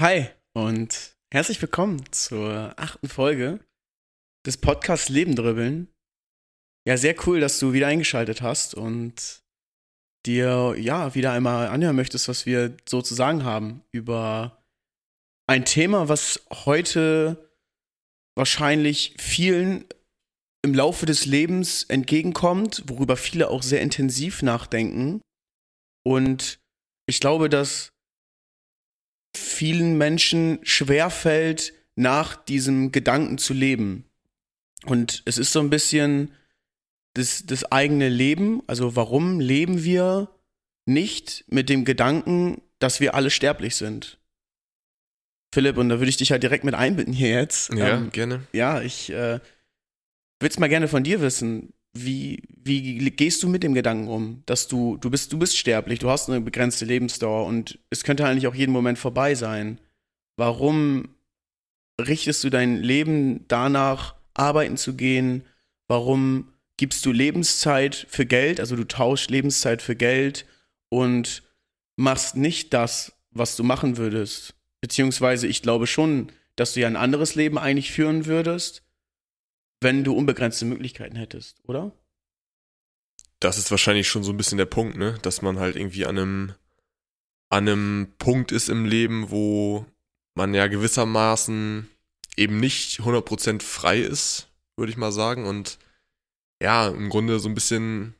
Hi und herzlich willkommen zur achten Folge des Podcasts Leben dribbeln. Ja, sehr cool, dass du wieder eingeschaltet hast und dir ja wieder einmal anhören möchtest, was wir so zu sagen haben über ein Thema, was heute wahrscheinlich vielen im Laufe des Lebens entgegenkommt, worüber viele auch sehr intensiv nachdenken. Und ich glaube, dass vielen Menschen schwerfällt, nach diesem Gedanken zu leben. Und es ist so ein bisschen das, das eigene Leben. Also warum leben wir nicht mit dem Gedanken, dass wir alle sterblich sind? Philipp, und da würde ich dich halt direkt mit einbinden hier jetzt. Ja, ähm, gerne. Ja, ich äh, würde es mal gerne von dir wissen. Wie, wie gehst du mit dem Gedanken um, dass du, du bist, du bist sterblich, du hast eine begrenzte Lebensdauer und es könnte eigentlich auch jeden Moment vorbei sein. Warum richtest du dein Leben danach, arbeiten zu gehen? Warum gibst du Lebenszeit für Geld? Also du tauschst Lebenszeit für Geld und machst nicht das, was du machen würdest. Beziehungsweise ich glaube schon, dass du ja ein anderes Leben eigentlich führen würdest, wenn du unbegrenzte Möglichkeiten hättest, oder? Das ist wahrscheinlich schon so ein bisschen der Punkt, ne? Dass man halt irgendwie an einem, an einem Punkt ist im Leben, wo man ja gewissermaßen eben nicht 100% frei ist, würde ich mal sagen. Und ja, im Grunde so ein bisschen,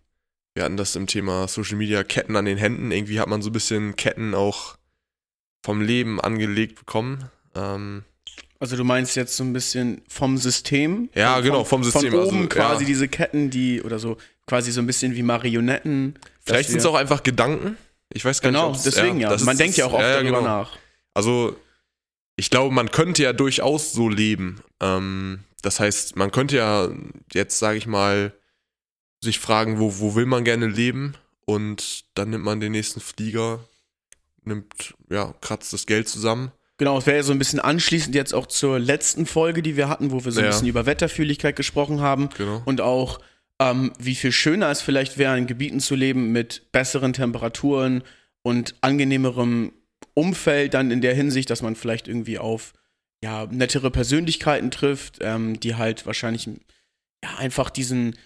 wir hatten das im Thema Social Media, Ketten an den Händen. Irgendwie hat man so ein bisschen Ketten auch vom Leben angelegt bekommen. Ähm, also du meinst jetzt so ein bisschen vom System? Ja, von, genau, vom System. Von oben also, quasi ja. diese Ketten, die, oder so, quasi so ein bisschen wie Marionetten. Vielleicht sind es auch einfach Gedanken. Ich weiß gar genau, nicht. Genau, deswegen ja. ja. Man denkt ja auch oft ja, darüber genau. nach. Also, ich glaube, man könnte ja durchaus so leben. Ähm, das heißt, man könnte ja jetzt, sage ich mal, sich fragen, wo, wo will man gerne leben? Und dann nimmt man den nächsten Flieger, nimmt, ja, kratzt das Geld zusammen Genau, es wäre ja so ein bisschen anschließend jetzt auch zur letzten Folge, die wir hatten, wo wir so ein ja. bisschen über Wetterfühligkeit gesprochen haben genau. und auch ähm, wie viel schöner es vielleicht wäre, in Gebieten zu leben mit besseren Temperaturen und angenehmerem Umfeld dann in der Hinsicht, dass man vielleicht irgendwie auf ja, nettere Persönlichkeiten trifft, ähm, die halt wahrscheinlich ja, einfach diesen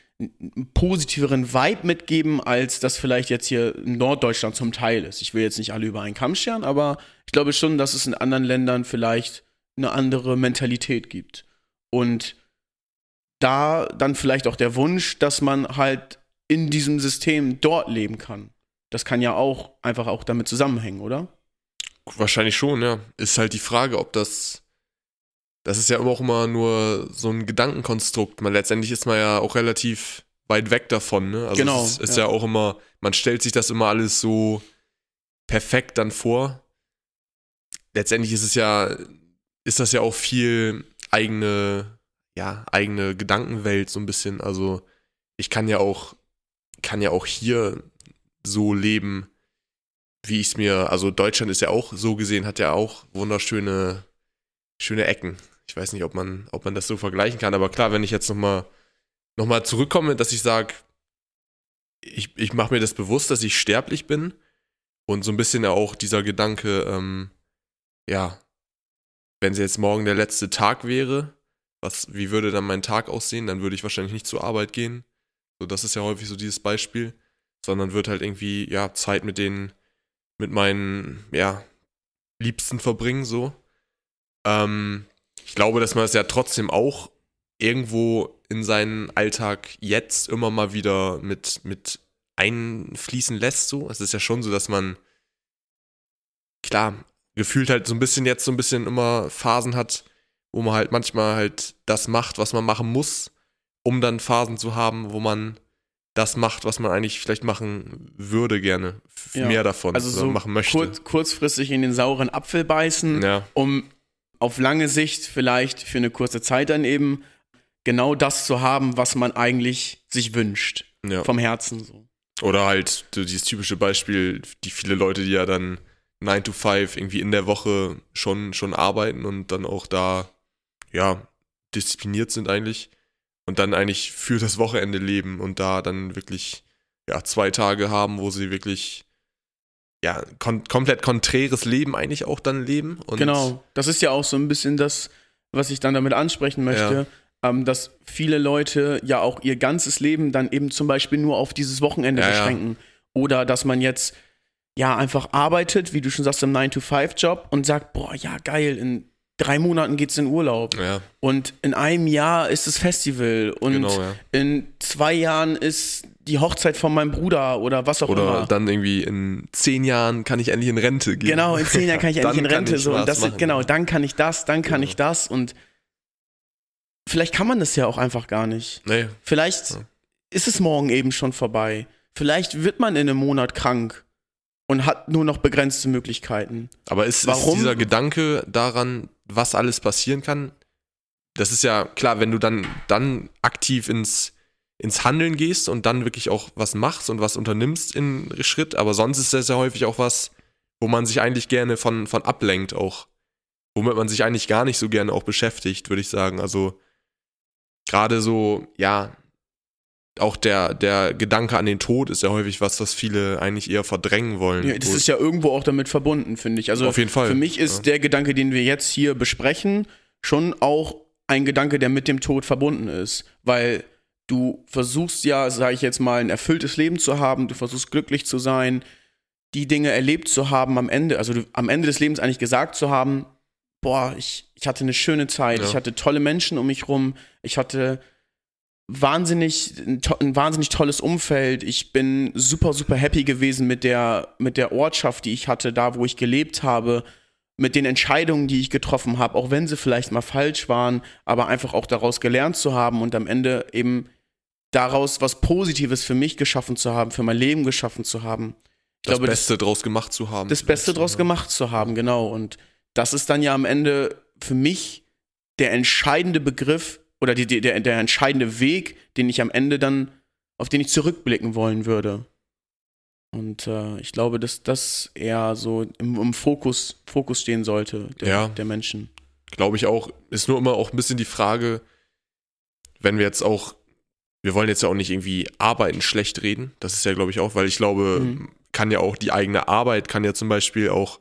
positiveren Vibe mitgeben, als das vielleicht jetzt hier in Norddeutschland zum Teil ist. Ich will jetzt nicht alle über einen Kamm scheren, aber ich glaube schon, dass es in anderen Ländern vielleicht eine andere Mentalität gibt. Und da dann vielleicht auch der Wunsch, dass man halt in diesem System dort leben kann. Das kann ja auch einfach auch damit zusammenhängen, oder? Wahrscheinlich schon, ja. Ist halt die Frage, ob das das ist ja auch immer nur so ein Gedankenkonstrukt. Man letztendlich ist man ja auch relativ weit weg davon. Ne? Also genau. Es ist, ist ja. ja. auch immer, man stellt sich das immer alles so perfekt dann vor. Letztendlich ist es ja, ist das ja auch viel eigene, ja, eigene Gedankenwelt so ein bisschen. Also ich kann ja auch, kann ja auch hier so leben, wie ich es mir, also Deutschland ist ja auch so gesehen, hat ja auch wunderschöne, schöne Ecken ich weiß nicht, ob man, ob man das so vergleichen kann, aber klar, wenn ich jetzt nochmal noch mal zurückkomme, dass ich sage, ich, ich mache mir das bewusst, dass ich sterblich bin und so ein bisschen auch dieser Gedanke, ähm, ja, wenn es jetzt morgen der letzte Tag wäre, was, wie würde dann mein Tag aussehen? Dann würde ich wahrscheinlich nicht zur Arbeit gehen. So, das ist ja häufig so dieses Beispiel, sondern würde halt irgendwie, ja, Zeit mit den, mit meinen, ja, Liebsten verbringen, so. Ähm, ich glaube, dass man es ja trotzdem auch irgendwo in seinen Alltag jetzt immer mal wieder mit, mit einfließen lässt. So. Es ist ja schon so, dass man, klar, gefühlt halt so ein bisschen jetzt so ein bisschen immer Phasen hat, wo man halt manchmal halt das macht, was man machen muss, um dann Phasen zu haben, wo man das macht, was man eigentlich vielleicht machen würde gerne. Ja. Mehr davon also so machen möchte. Kurz, kurzfristig in den sauren Apfel beißen, ja. um auf lange Sicht vielleicht für eine kurze Zeit dann eben genau das zu haben, was man eigentlich sich wünscht. Ja. Vom Herzen so. Oder halt so dieses typische Beispiel, die viele Leute, die ja dann 9 to 5 irgendwie in der Woche schon, schon arbeiten und dann auch da, ja, diszipliniert sind eigentlich und dann eigentlich für das Wochenende leben und da dann wirklich, ja, zwei Tage haben, wo sie wirklich ja, kon komplett konträres Leben eigentlich auch dann leben. Und genau, das ist ja auch so ein bisschen das, was ich dann damit ansprechen möchte, ja. ähm, dass viele Leute ja auch ihr ganzes Leben dann eben zum Beispiel nur auf dieses Wochenende ja, beschränken. Ja. Oder dass man jetzt ja einfach arbeitet, wie du schon sagst, im 9-to-5-Job und sagt, boah, ja, geil, in drei Monaten geht's in Urlaub. Und in einem Jahr ist das Festival. Und genau, in zwei Jahren ist die Hochzeit von meinem Bruder oder was auch oder immer. Oder dann irgendwie in zehn Jahren kann ich endlich in Rente gehen. Genau, in zehn Jahren kann ich endlich in Rente. So, und das ist, genau, dann kann ich das, dann kann genau. ich das. Und vielleicht kann man das ja auch einfach gar nicht. Nee. Vielleicht ja. ist es morgen eben schon vorbei. Vielleicht wird man in einem Monat krank und hat nur noch begrenzte Möglichkeiten. Aber ist, ist dieser Gedanke daran, was alles passieren kann, das ist ja klar, wenn du dann, dann aktiv ins, ins Handeln gehst und dann wirklich auch was machst und was unternimmst in Schritt, aber sonst ist das ja häufig auch was, wo man sich eigentlich gerne von, von ablenkt auch. Womit man sich eigentlich gar nicht so gerne auch beschäftigt, würde ich sagen. Also gerade so, ja, auch der, der Gedanke an den Tod ist ja häufig was, was viele eigentlich eher verdrängen wollen. Ja, das ist ja irgendwo auch damit verbunden, finde ich. Also auf jeden Fall. Für mich ist ja. der Gedanke, den wir jetzt hier besprechen, schon auch ein Gedanke, der mit dem Tod verbunden ist. Weil du versuchst ja, sage ich jetzt mal, ein erfülltes Leben zu haben, du versuchst glücklich zu sein, die Dinge erlebt zu haben am Ende, also du, am Ende des Lebens eigentlich gesagt zu haben, boah, ich, ich hatte eine schöne Zeit, ja. ich hatte tolle Menschen um mich rum, ich hatte wahnsinnig, ein, ein, wahnsinnig tolles Umfeld. Ich bin super, super happy gewesen mit der, mit der Ortschaft, die ich hatte, da wo ich gelebt habe, mit den Entscheidungen, die ich getroffen habe, auch wenn sie vielleicht mal falsch waren, aber einfach auch daraus gelernt zu haben und am Ende eben daraus was Positives für mich geschaffen zu haben, für mein Leben geschaffen zu haben. Ich das glaube, Beste das, draus gemacht zu haben. Das Beste draus gemacht zu haben, genau. Und das ist dann ja am Ende für mich der entscheidende Begriff, oder die, der, der entscheidende Weg, den ich am Ende dann, auf den ich zurückblicken wollen würde. Und äh, ich glaube, dass das eher so im, im Fokus, Fokus stehen sollte der, ja, der Menschen. Glaube ich auch. Ist nur immer auch ein bisschen die Frage, wenn wir jetzt auch, wir wollen jetzt ja auch nicht irgendwie Arbeiten schlecht reden. Das ist ja, glaube ich, auch, weil ich glaube, mhm. kann ja auch die eigene Arbeit, kann ja zum Beispiel auch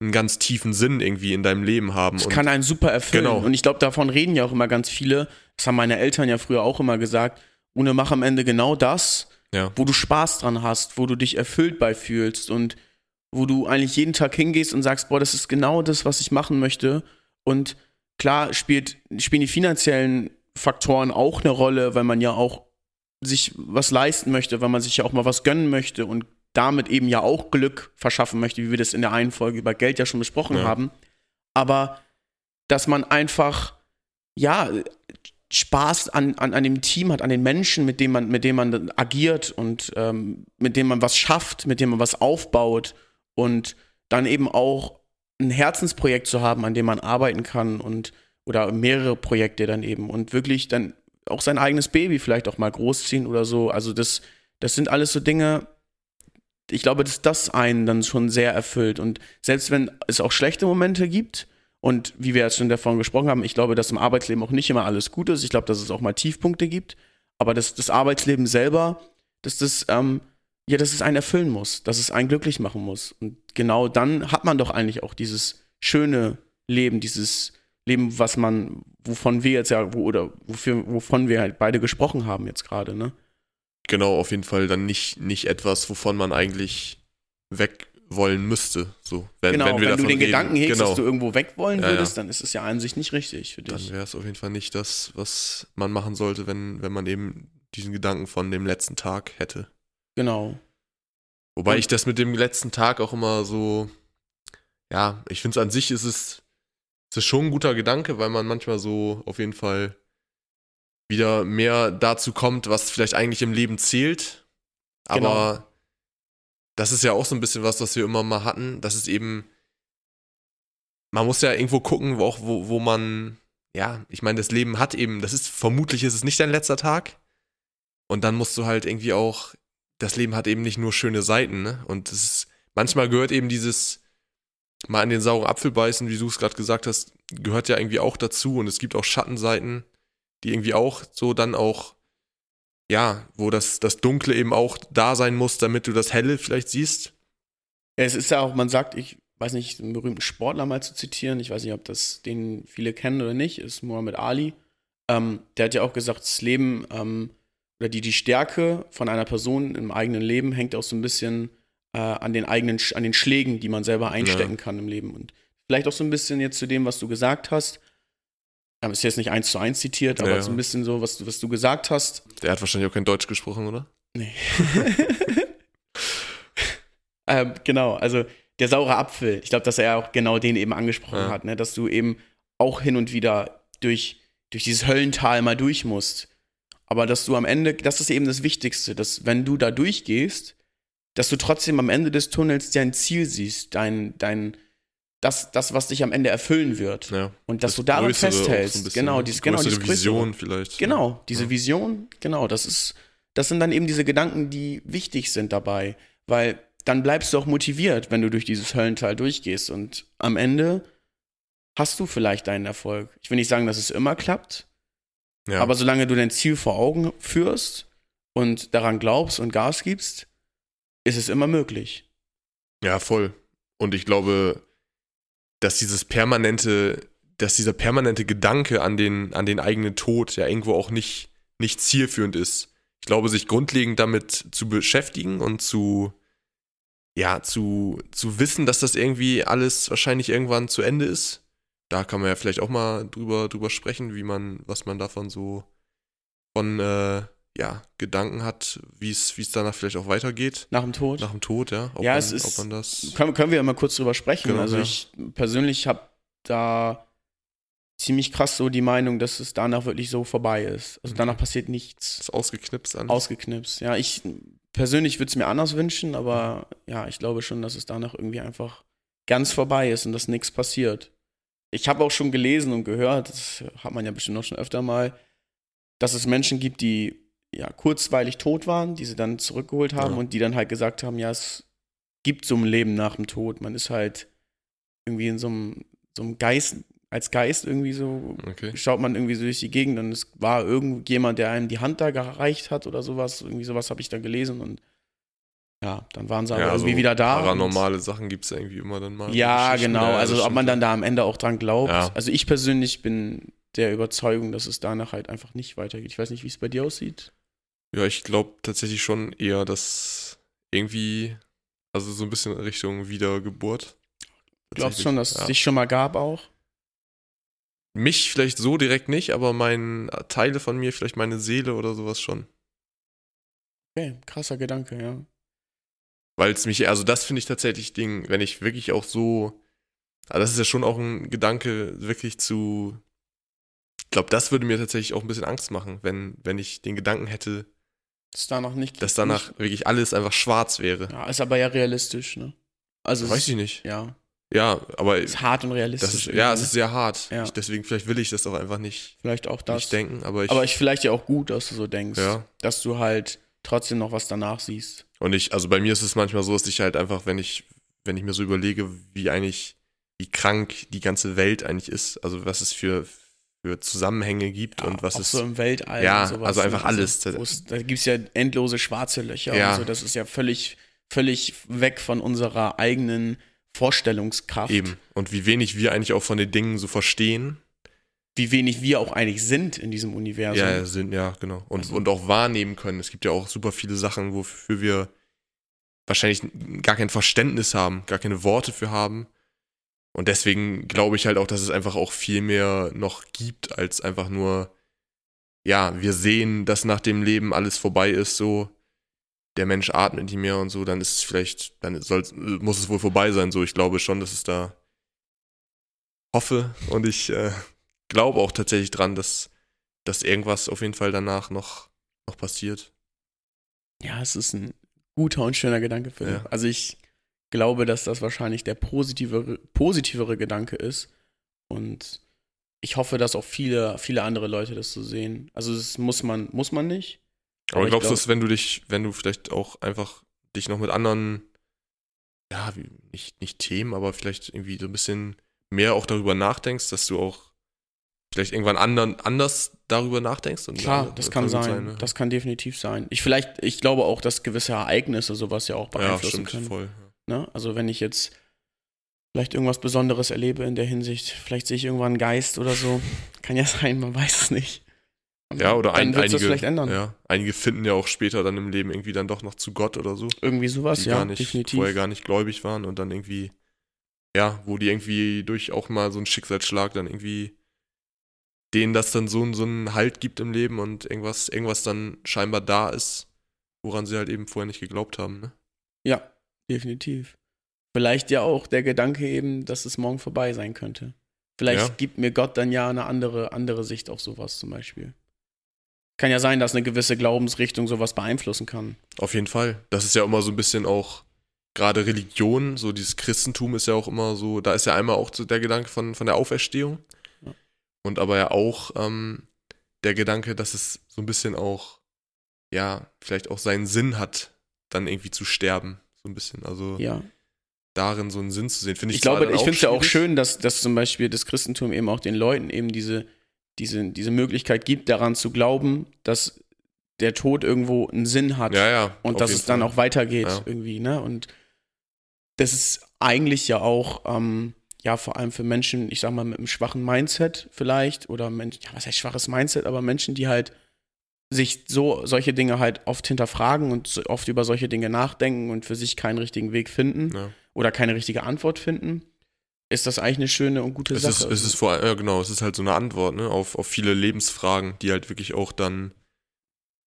einen ganz tiefen Sinn irgendwie in deinem Leben haben. Es kann einen super erfüllen. Genau. Und ich glaube, davon reden ja auch immer ganz viele. Das haben meine Eltern ja früher auch immer gesagt. Ohne mach am Ende genau das, ja. wo du Spaß dran hast, wo du dich erfüllt bei fühlst und wo du eigentlich jeden Tag hingehst und sagst, boah, das ist genau das, was ich machen möchte. Und klar spielt, spielen die finanziellen Faktoren auch eine Rolle, weil man ja auch sich was leisten möchte, weil man sich ja auch mal was gönnen möchte und damit eben ja auch Glück verschaffen möchte, wie wir das in der einen Folge über Geld ja schon besprochen ja. haben. Aber dass man einfach, ja, Spaß an, an, an dem Team hat, an den Menschen, mit dem man, mit dem man agiert und ähm, mit dem man was schafft, mit dem man was aufbaut und dann eben auch ein Herzensprojekt zu haben, an dem man arbeiten kann und oder mehrere Projekte dann eben und wirklich dann auch sein eigenes Baby vielleicht auch mal großziehen oder so. Also das, das sind alles so Dinge, ich glaube, dass das einen dann schon sehr erfüllt. Und selbst wenn es auch schlechte Momente gibt, und wie wir jetzt schon davon gesprochen haben, ich glaube, dass im Arbeitsleben auch nicht immer alles gut ist. Ich glaube, dass es auch mal Tiefpunkte gibt. Aber dass das Arbeitsleben selber, dass das, ähm, ja, dass es einen erfüllen muss, dass es einen glücklich machen muss. Und genau dann hat man doch eigentlich auch dieses schöne Leben, dieses Leben, was man, wovon wir jetzt ja, wo, oder wofür, wovon wir halt beide gesprochen haben jetzt gerade, ne? Genau, auf jeden Fall dann nicht, nicht etwas, wovon man eigentlich weg wollen müsste. So, wenn, genau, wenn, wir wenn du den reden. Gedanken hegst, genau. dass du irgendwo weg wollen ja, würdest, ja. dann ist es ja an sich nicht richtig für dich. Dann wäre es auf jeden Fall nicht das, was man machen sollte, wenn, wenn man eben diesen Gedanken von dem letzten Tag hätte. Genau. Wobei Und ich das mit dem letzten Tag auch immer so, ja, ich finde es an sich ist es, ist es schon ein guter Gedanke, weil man manchmal so auf jeden Fall wieder mehr dazu kommt, was vielleicht eigentlich im Leben zählt. Aber genau. Das ist ja auch so ein bisschen was, was wir immer mal hatten. Das ist eben, man muss ja irgendwo gucken, wo, auch, wo, wo man, ja, ich meine, das Leben hat eben, das ist, vermutlich ist es nicht dein letzter Tag. Und dann musst du halt irgendwie auch, das Leben hat eben nicht nur schöne Seiten, ne? Und es ist, manchmal gehört eben dieses, mal in den sauren Apfel beißen, wie du es gerade gesagt hast, gehört ja irgendwie auch dazu. Und es gibt auch Schattenseiten die irgendwie auch so dann auch, ja, wo das, das Dunkle eben auch da sein muss, damit du das Helle vielleicht siehst. Es ist ja auch, man sagt, ich weiß nicht, einen berühmten Sportler mal zu zitieren, ich weiß nicht, ob das den viele kennen oder nicht, ist Muhammad Ali. Ähm, der hat ja auch gesagt, das Leben ähm, oder die, die Stärke von einer Person im eigenen Leben hängt auch so ein bisschen äh, an den eigenen, an den Schlägen, die man selber einstecken ja. kann im Leben. Und vielleicht auch so ein bisschen jetzt zu dem, was du gesagt hast. Ist jetzt nicht eins zu eins zitiert, aber ja. so ein bisschen so, was, was du gesagt hast. Der hat wahrscheinlich auch kein Deutsch gesprochen, oder? Nee. ähm, genau, also der saure Apfel. Ich glaube, dass er auch genau den eben angesprochen ja. hat, ne? dass du eben auch hin und wieder durch, durch dieses Höllental mal durch musst. Aber dass du am Ende, das ist eben das Wichtigste, dass wenn du da durchgehst, dass du trotzdem am Ende des Tunnels dein Ziel siehst, dein, dein, das, das, was dich am Ende erfüllen wird. Ja, und dass du daran festhältst. So genau, dieses, genau, diese Vision vielleicht. Genau, diese ja. Vision, genau, das ist, das sind dann eben diese Gedanken, die wichtig sind dabei. Weil dann bleibst du auch motiviert, wenn du durch dieses Höllental durchgehst. Und am Ende hast du vielleicht deinen Erfolg. Ich will nicht sagen, dass es immer klappt, ja. aber solange du dein Ziel vor Augen führst und daran glaubst und Gas gibst, ist es immer möglich. Ja, voll. Und ich glaube, dass dieses permanente, dass dieser permanente Gedanke an den, an den eigenen Tod ja irgendwo auch nicht, nicht zielführend ist. Ich glaube, sich grundlegend damit zu beschäftigen und zu, ja, zu, zu wissen, dass das irgendwie alles wahrscheinlich irgendwann zu Ende ist. Da kann man ja vielleicht auch mal drüber, drüber sprechen, wie man, was man davon so von äh, ja, Gedanken hat, wie es danach vielleicht auch weitergeht. Nach dem Tod? Nach dem Tod, ja. Ob ja, man, es ist, ob man das. Können, können wir ja mal kurz drüber sprechen. Genau, also ja. ich persönlich habe da ziemlich krass so die Meinung, dass es danach wirklich so vorbei ist. Also mhm. danach passiert nichts. Ist ausgeknipst an. Ausgeknipst, ja. Ich persönlich würde es mir anders wünschen, aber ja, ich glaube schon, dass es danach irgendwie einfach ganz vorbei ist und dass nichts passiert. Ich habe auch schon gelesen und gehört, das hat man ja bestimmt noch schon öfter mal, dass es Menschen gibt, die ja kurzweilig tot waren, die sie dann zurückgeholt haben ja. und die dann halt gesagt haben, ja, es gibt so ein Leben nach dem Tod. Man ist halt irgendwie in so einem, so einem Geist, als Geist irgendwie so, okay. schaut man irgendwie so durch die Gegend und es war irgendjemand, der einem die Hand da gereicht hat oder sowas. Irgendwie sowas habe ich da gelesen und ja, dann waren sie ja, aber irgendwie also wieder da. Paranormale Sachen gibt es irgendwie immer dann mal. Ja, genau. Also ob man dann da am Ende auch dran glaubt. Ja. Also ich persönlich bin der Überzeugung, dass es danach halt einfach nicht weitergeht. Ich weiß nicht, wie es bei dir aussieht. Ja, ich glaube tatsächlich schon eher, dass irgendwie, also so ein bisschen Richtung Wiedergeburt. Glaubst du schon, dass ja. es dich schon mal gab auch? Mich vielleicht so direkt nicht, aber mein Teile von mir, vielleicht meine Seele oder sowas schon. Okay, krasser Gedanke, ja. Weil es mich, also das finde ich tatsächlich Ding, wenn ich wirklich auch so, also das ist ja schon auch ein Gedanke, wirklich zu, ich glaube, das würde mir tatsächlich auch ein bisschen Angst machen, wenn, wenn ich den Gedanken hätte, dass danach nicht. Dass danach nicht, wirklich alles einfach schwarz wäre. Ja, ist aber ja realistisch, ne? Also Weiß ich nicht. Ja. Ja, aber. Ist hart und realistisch. Ist, ja, es ist sehr hart. Ja. Ich, deswegen, vielleicht will ich das auch einfach nicht. Vielleicht auch das. Nicht denken, aber ich. Aber ich vielleicht ja auch gut, dass du so denkst. Ja. Dass du halt trotzdem noch was danach siehst. Und ich, also bei mir ist es manchmal so, dass ich halt einfach, wenn ich, wenn ich mir so überlege, wie eigentlich, wie krank die ganze Welt eigentlich ist, also was es für, für Zusammenhänge gibt ja, und was es. so im Weltall ja, sowas, also einfach alles. Also, da gibt es ja endlose schwarze Löcher ja. und so. Das ist ja völlig, völlig weg von unserer eigenen Vorstellungskraft. Eben. Und wie wenig wir eigentlich auch von den Dingen so verstehen. Wie wenig wir auch eigentlich sind in diesem Universum. Ja, sind, ja, genau. Und, also. und auch wahrnehmen können. Es gibt ja auch super viele Sachen, wofür wir wahrscheinlich gar kein Verständnis haben, gar keine Worte für haben. Und deswegen glaube ich halt auch, dass es einfach auch viel mehr noch gibt, als einfach nur, ja, wir sehen, dass nach dem Leben alles vorbei ist, so, der Mensch atmet nicht mehr und so, dann ist es vielleicht, dann soll, muss es wohl vorbei sein, so. Ich glaube schon, dass es da hoffe und ich äh, glaube auch tatsächlich dran, dass, dass irgendwas auf jeden Fall danach noch, noch passiert. Ja, es ist ein guter und schöner Gedanke, Philipp. Ja. Also ich glaube, dass das wahrscheinlich der positivere, positivere Gedanke ist. Und ich hoffe, dass auch viele, viele andere Leute das so sehen. Also das muss man, muss man nicht. Aber, aber glaubst du, dass wenn du dich, wenn du vielleicht auch einfach dich noch mit anderen, ja, nicht, nicht Themen, aber vielleicht irgendwie so ein bisschen mehr auch darüber nachdenkst, dass du auch vielleicht irgendwann anderen, anders darüber nachdenkst? Klar, das kann sein. sein ne? Das kann definitiv sein. Ich vielleicht, ich glaube auch, dass gewisse Ereignisse sowas ja auch beeinflussen ja, stimmt, können. Voll, ja. Ne? Also wenn ich jetzt vielleicht irgendwas Besonderes erlebe in der Hinsicht, vielleicht sehe ich irgendwann einen Geist oder so. Kann ja sein, man weiß es nicht. Und Ja, oder ein, einige, das vielleicht ändern. Ja, einige finden ja auch später dann im Leben irgendwie dann doch noch zu Gott oder so. Irgendwie sowas, ja, nicht, definitiv. vorher gar nicht gläubig waren und dann irgendwie, ja, wo die irgendwie durch auch mal so einen Schicksalsschlag dann irgendwie denen das dann so, so einen Halt gibt im Leben und irgendwas, irgendwas dann scheinbar da ist, woran sie halt eben vorher nicht geglaubt haben. Ne? Ja, definitiv. Vielleicht ja auch der Gedanke eben, dass es morgen vorbei sein könnte. Vielleicht Ja. gibt mir Gott dann ja eine andere, andere Sicht auf sowas zum Beispiel. Kann ja sein, dass eine gewisse Glaubensrichtung sowas beeinflussen kann. Auf jeden Fall. Das ist ja immer so ein bisschen auch, gerade Religion, so dieses Christentum ist ja auch immer so, da ist ja einmal auch der Gedanke von, von der Auferstehung. Ja. Und aber ja auch ähm, der Gedanke, dass es so ein bisschen auch, ja, vielleicht auch seinen Sinn hat, dann irgendwie zu sterben. So ein bisschen. Also Ja. darin so einen Sinn zu sehen, finde ich Ich glaube, dann ich finde es ja auch schön, dass, dass zum Beispiel das Christentum eben auch den Leuten eben diese, diese, diese Möglichkeit gibt, daran zu glauben, dass der Tod irgendwo einen Sinn hat. Ja, ja. und dass es dann Fall. auch weitergeht Ja. irgendwie, ne? Und das ist eigentlich ja auch, ähm, ja, vor allem für Menschen, ich sag mal, mit einem schwachen Mindset vielleicht, oder Menschen, ja, was heißt schwaches Mindset, aber Menschen, die halt sich so solche Dinge halt oft hinterfragen und oft über solche Dinge nachdenken und für sich keinen richtigen Weg finden Ja. oder keine richtige Antwort finden, ist das eigentlich eine schöne und gute Es Sache. ist, es ist vor allem, ja genau, es ist halt so eine Antwort, ne, auf, auf viele Lebensfragen, die halt wirklich auch dann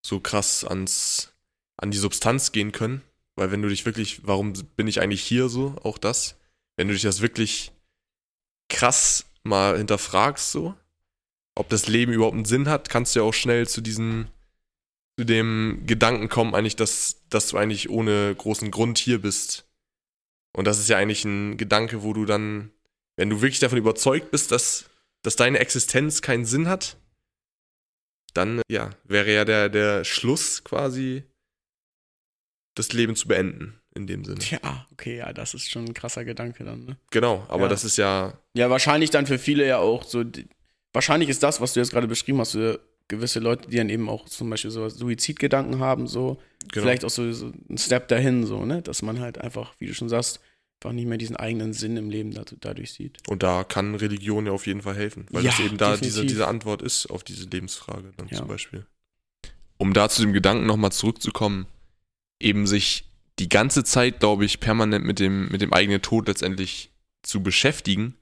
so krass ans, an die Substanz gehen können. Weil wenn du dich wirklich, warum bin ich eigentlich hier so, auch das, wenn du dich das wirklich krass mal hinterfragst, so, ob das Leben überhaupt einen Sinn hat, kannst du ja auch schnell zu diesem, zu dem Gedanken kommen, eigentlich, dass, dass du eigentlich ohne großen Grund hier bist. Und das ist ja eigentlich ein Gedanke, wo du dann, wenn du wirklich davon überzeugt bist, dass, dass deine Existenz keinen Sinn hat, dann ja, wäre ja der, der Schluss quasi, das Leben zu beenden, in dem Sinne. ja, okay, ja, das ist schon ein krasser Gedanke dann, ne? Genau, aber Ja. das ist ja, Ja, wahrscheinlich dann für viele ja auch so. Wahrscheinlich ist das, was du jetzt gerade beschrieben hast, für gewisse Leute, die dann eben auch zum Beispiel so Suizidgedanken haben, so genau. vielleicht auch so, so ein Step dahin, so, ne? Dass man halt einfach, wie du schon sagst, einfach nicht mehr diesen eigenen Sinn im Leben dad- dadurch sieht. Und da kann Religion ja auf jeden Fall helfen, weil Ja, das eben da diese, diese Antwort ist auf diese Lebensfrage dann Ja. zum Beispiel. Um da zu dem Gedanken nochmal zurückzukommen, eben sich die ganze Zeit, glaube ich, permanent mit dem, mit dem eigenen Tod letztendlich zu beschäftigen,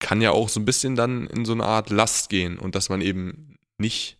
kann ja auch so ein bisschen dann in so eine Art Last gehen und dass man eben nicht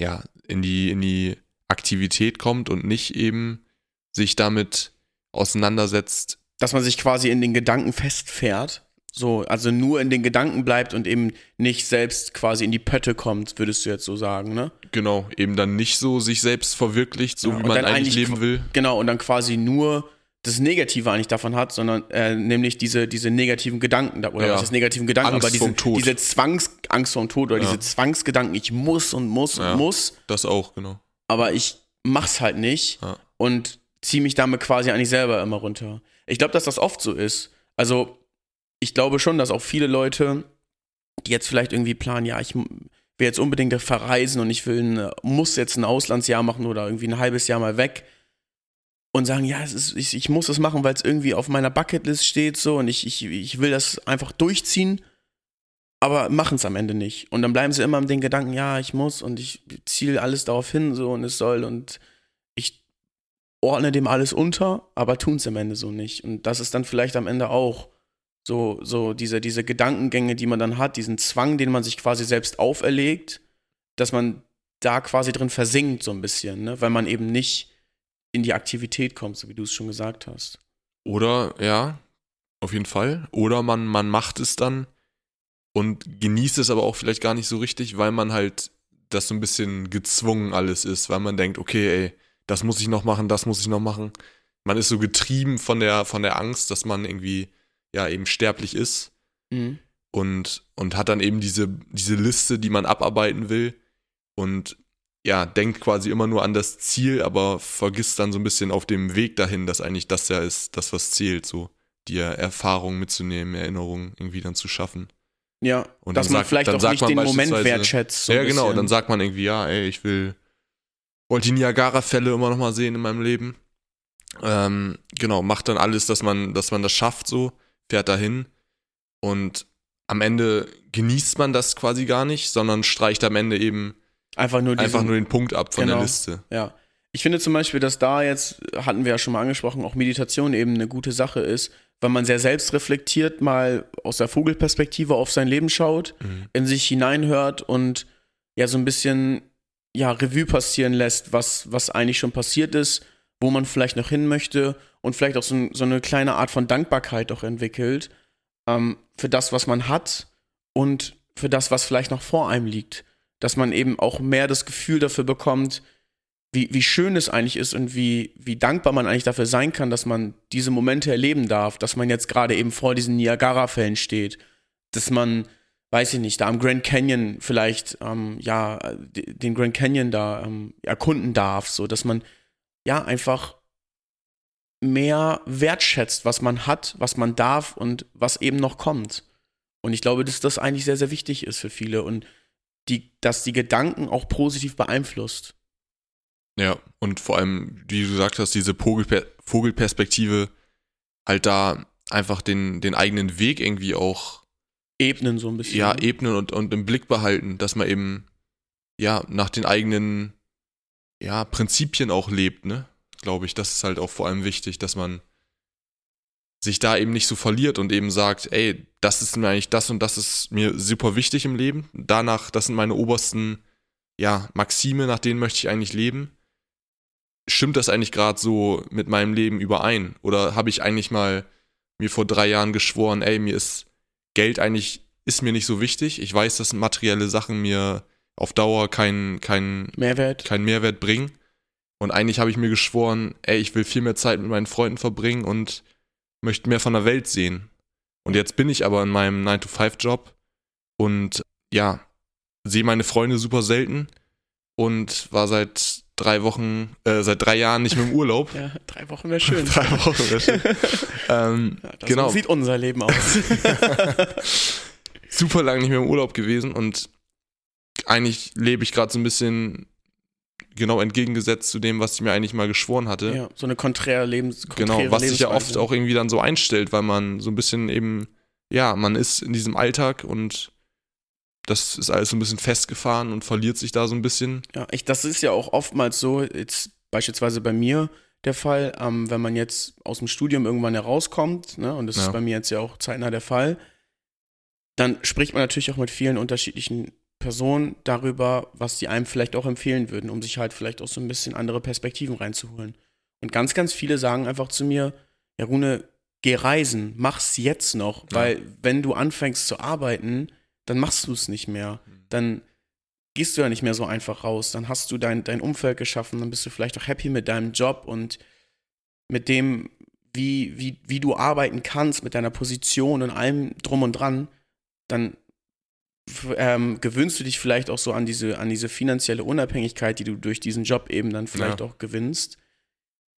ja, in die, in die Aktivität kommt und nicht eben sich damit auseinandersetzt, Dass man sich quasi in den Gedanken festfährt. So, also nur in den Gedanken bleibt und eben nicht selbst quasi in die Pötte kommt, würdest du jetzt so sagen, ne? genau, eben dann nicht so sich selbst verwirklicht, so Ja, wie und man eigentlich eigentlich leben will. Genau, und dann quasi nur das Negative eigentlich davon hat, sondern äh, nämlich diese, diese negativen Gedanken, da- oder Ja. was ist negativen Gedanken, Angst aber diese, vorm Tod. diese Zwangsangst vorm Tod oder Ja. diese Zwangsgedanken, ich muss und muss Ja. und muss, Das auch, genau. aber ich mach's halt nicht und ziehe mich damit quasi eigentlich selber immer runter. Ich glaube, dass das oft so ist. Also, ich glaube schon, dass auch viele Leute, die jetzt vielleicht irgendwie planen, ja, ich will jetzt unbedingt verreisen und ich will ein, muss jetzt ein Auslandsjahr machen oder irgendwie ein halbes Jahr mal weg und sagen, ja, ist, ich, ich muss es machen, weil es irgendwie auf meiner Bucketlist steht so und ich, ich, ich will das einfach durchziehen, aber machen es am Ende nicht. Und dann bleiben sie immer mit den Gedanken, ja, ich muss und ich ziele alles darauf hin so und es soll und ich ordne dem alles unter, aber tun es am Ende so nicht. Und das ist dann vielleicht am Ende auch so, so diese, diese Gedankengänge, die man dann hat, diesen Zwang, den man sich quasi selbst auferlegt, dass man da quasi drin versinkt so ein bisschen, ne? weil man eben nicht in die Aktivität kommt, so wie du es schon gesagt hast. Oder, ja, auf jeden Fall. Oder man, man macht es dann und genießt es aber auch vielleicht gar nicht so richtig, weil man halt das so ein bisschen gezwungen alles ist, weil man denkt, okay, ey, das muss ich noch machen, das muss ich noch machen. Man ist so getrieben von der, von der Angst, dass man irgendwie, ja, eben sterblich ist Mhm. und, und hat dann eben diese, diese Liste, die man abarbeiten will und ja, denkt quasi immer nur an das Ziel, aber vergisst dann so ein bisschen auf dem Weg dahin, dass eigentlich das ja ist, das was zählt, so die Erfahrung mitzunehmen, Erinnerungen irgendwie dann zu schaffen. Ja, Und dass man sagt- vielleicht auch nicht den Moment wertschätzt. so ja, genau, bisschen. dann sagt man irgendwie, ja, ey, ich will, wollte die Niagara-Fälle immer noch mal sehen in meinem Leben. Ähm, genau, macht dann alles, dass man, dass man das schafft, so, fährt dahin und am Ende genießt man das quasi gar nicht, sondern streicht am Ende eben Einfach nur, diesen, einfach nur den Punkt ab von Genau. der Liste. Ja. Ich finde zum Beispiel, dass da jetzt, hatten wir ja schon mal angesprochen, auch Meditation eben eine gute Sache ist, weil man sehr selbstreflektiert mal aus der Vogelperspektive auf sein Leben schaut, in sich hineinhört und ja so ein bisschen ja Revue passieren lässt, was, was eigentlich schon passiert ist, wo man vielleicht noch hin möchte und vielleicht auch so, so eine kleine Art von Dankbarkeit auch entwickelt ähm, für das, was man hat und für das, was vielleicht noch vor einem liegt. Dass man eben auch mehr das Gefühl dafür bekommt, wie, wie schön es eigentlich ist und wie, wie dankbar man eigentlich dafür sein kann, dass man diese Momente erleben darf, dass man jetzt gerade eben vor diesen Niagara-Fällen steht, dass man, weiß ich nicht, da am Grand Canyon vielleicht, ähm, ja, den Grand Canyon da ähm, erkunden darf, so dass man ja einfach mehr wertschätzt, was man hat, was man darf und was eben noch kommt. Und ich glaube, dass das eigentlich sehr, sehr wichtig ist für viele und die, dass die Gedanken auch positiv beeinflusst. Ja, und vor allem, wie du gesagt hast, diese Vogelper Vogelperspektive halt da einfach den, den eigenen Weg irgendwie auch Ebnen so ein bisschen. ja, ne? ebnen und, und im Blick behalten, dass man eben ja nach den eigenen ja, Prinzipien auch lebt, ne? Glaube ich. Das ist halt auch vor allem wichtig, dass man sich da eben nicht so verliert und eben sagt, ey, das ist mir eigentlich das und das ist mir super wichtig im Leben. Danach, das sind meine obersten, ja, Maxime, nach denen möchte ich eigentlich leben. Stimmt das eigentlich gerade so mit meinem Leben überein? Oder habe ich eigentlich mal mir vor drei Jahren geschworen, ey, mir ist Geld eigentlich, ist mir nicht so wichtig. Ich weiß, dass materielle Sachen mir auf Dauer keinen kein, Mehrwert. keinen Mehrwert bringen. Und eigentlich habe ich mir geschworen, ey, ich will viel mehr Zeit mit meinen Freunden verbringen und möchte mehr von der Welt sehen. Und jetzt bin ich aber in meinem 9-to-5-Job und ja, sehe meine Freunde super selten und war seit drei Wochen, äh, seit drei Jahren nicht mehr im Urlaub. Ja, drei Wochen wäre schön. drei Wochen, wäre schön. ähm, Ja, das genau. sieht unser Leben aus. super lange nicht mehr im Urlaub gewesen und eigentlich lebe ich gerade so ein bisschen genau entgegengesetzt zu dem, was ich mir eigentlich mal geschworen hatte. ja, so eine konträre Lebens Genau, was sich ja oft auch irgendwie dann so einstellt, weil man so ein bisschen eben, ja, man ist in diesem Alltag und das ist alles so ein bisschen festgefahren und verliert sich da so ein bisschen. Ja, ich, das ist ja auch oftmals so, jetzt beispielsweise bei mir der Fall, ähm, wenn man jetzt aus dem Studium irgendwann herauskommt, ne, und das Ja. ist bei mir jetzt ja auch zeitnah der Fall, dann spricht man natürlich auch mit vielen unterschiedlichen Personen darüber, was die einem vielleicht auch empfehlen würden, um sich halt vielleicht auch so ein bisschen andere Perspektiven reinzuholen. Und ganz, ganz viele sagen einfach zu mir, ja Rune, geh reisen, mach's jetzt noch, Ja. weil wenn du anfängst zu arbeiten, dann machst du es nicht mehr. Dann gehst du ja nicht mehr so einfach raus. Dann hast du dein, dein Umfeld geschaffen, dann bist du vielleicht auch happy mit deinem Job und mit dem, wie, wie, wie du arbeiten kannst, mit deiner Position und allem drum und dran, dann ähm, gewöhnst du dich vielleicht auch so an diese, an diese finanzielle Unabhängigkeit, die du durch diesen Job eben dann vielleicht Ja. auch gewinnst.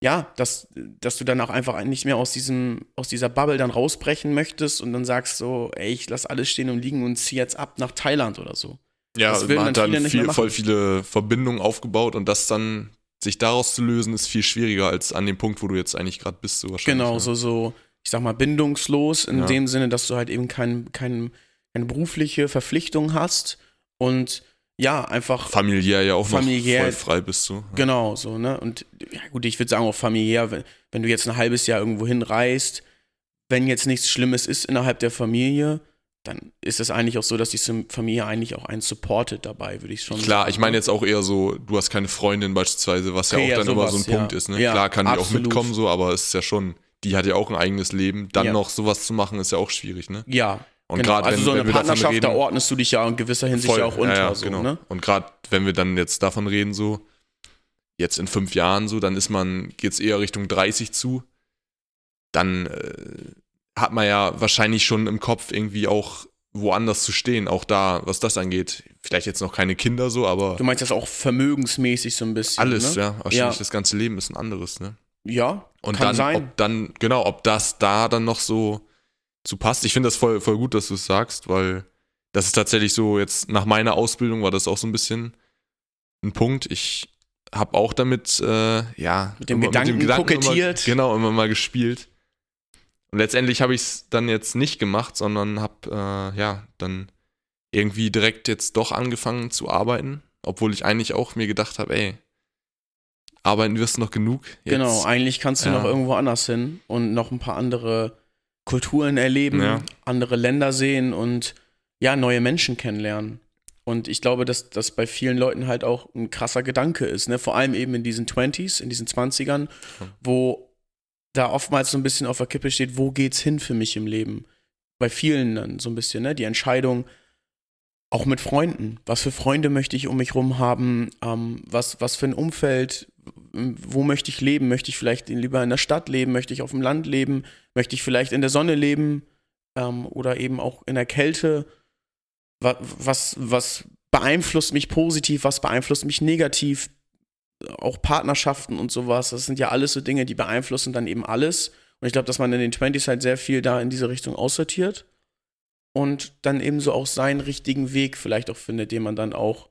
Ja, dass, dass du dann auch einfach nicht mehr aus diesem, aus dieser Bubble dann rausbrechen möchtest und dann sagst so, ey, ich lass alles stehen und liegen und zieh jetzt ab nach Thailand oder so. Ja, Das man dann hat dann nicht viel, voll viele Verbindungen aufgebaut und das dann sich daraus zu lösen, ist viel schwieriger als an dem Punkt, wo du jetzt eigentlich gerade bist, so wahrscheinlich. Genau, ja. so, so, ich sag mal, bindungslos in Ja. dem Sinne, dass du halt eben kein, kein, keine berufliche Verpflichtung hast und ja, einfach Familiär ja auch Familiär- voll frei bist du. Ja. Genau, so, ne? Und ja, gut, ich würde sagen, auch familiär, wenn, wenn du jetzt ein halbes Jahr irgendwo hinreist, wenn jetzt nichts Schlimmes ist innerhalb der Familie, dann ist es eigentlich auch so, dass die Familie eigentlich auch einen supportet dabei, würde ich schon Klar, sagen. ich meine jetzt auch eher so, du hast keine Freundin beispielsweise, was Okay, ja auch ja, dann immer sowas, so ein. Punkt ist. Ne? Klar kann die auch absolut. mitkommen, so, aber es ist ja schon, die hat ja auch ein eigenes Leben. Dann noch sowas zu machen, ist ja auch schwierig, ne? Ja, Und genau. gerade also wenn, so wenn eine davon Partnerschaft, reden, da ordnest du dich ja in gewisser Hinsicht voll, ja auch unter, ja, ja, so, genau. ne? Und gerade wenn wir dann jetzt davon reden, so, jetzt in fünf Jahren so, dann ist man, geht's eher Richtung 30 zu, dann äh, hat man ja wahrscheinlich schon im Kopf irgendwie auch woanders zu stehen, auch da, was das angeht. Vielleicht jetzt noch keine Kinder so, aber Du meinst das auch vermögensmäßig so ein bisschen, alles, ne? ja. Wahrscheinlich Ja. das ganze Leben ist ein anderes, ne? Ja, Und kann dann, sein. ob dann, genau, ob das da dann noch so zu passt. Ich finde das voll, voll gut, dass du es sagst, weil das ist tatsächlich so, jetzt nach meiner Ausbildung war das auch so ein bisschen ein Punkt. Ich habe auch damit, äh, ja, mit dem, immer, Gedanken, mit dem Gedanken kokettiert. Immer, genau, immer mal gespielt. Und letztendlich habe ich es dann jetzt nicht gemacht, sondern habe, äh, ja, dann irgendwie direkt jetzt doch angefangen zu arbeiten, obwohl ich eigentlich auch mir gedacht habe, ey, arbeiten wirst du noch genug. Jetzt. Genau, eigentlich kannst du ja. noch irgendwo anders hin und noch ein paar andere Kulturen erleben, ja. andere Länder sehen und ja, neue Menschen kennenlernen. Und ich glaube, dass das bei vielen Leuten halt auch ein krasser Gedanke ist, ne? Vor allem eben in diesen 20s, in diesen 20ern, wo da oftmals so ein bisschen auf der Kippe steht, wo geht's hin für mich im Leben? Bei vielen dann so ein bisschen, ne? Die Entscheidung, auch mit Freunden. Was für Freunde möchte ich um mich rum haben? Ähm, was, was für ein Umfeld? Wo möchte ich leben? Möchte ich vielleicht lieber in der Stadt leben? Möchte ich auf dem Land leben? Möchte ich vielleicht in der Sonne leben? Ähm, oder eben auch in der Kälte? Was, was beeinflusst mich positiv? Was beeinflusst mich negativ? Auch Partnerschaften und sowas. Das sind ja alles so Dinge, die beeinflussen dann eben alles. Und ich glaube, dass man in den 20s halt sehr viel da in diese Richtung aussortiert und dann ebenso auch seinen richtigen Weg vielleicht auch findet, den man dann auch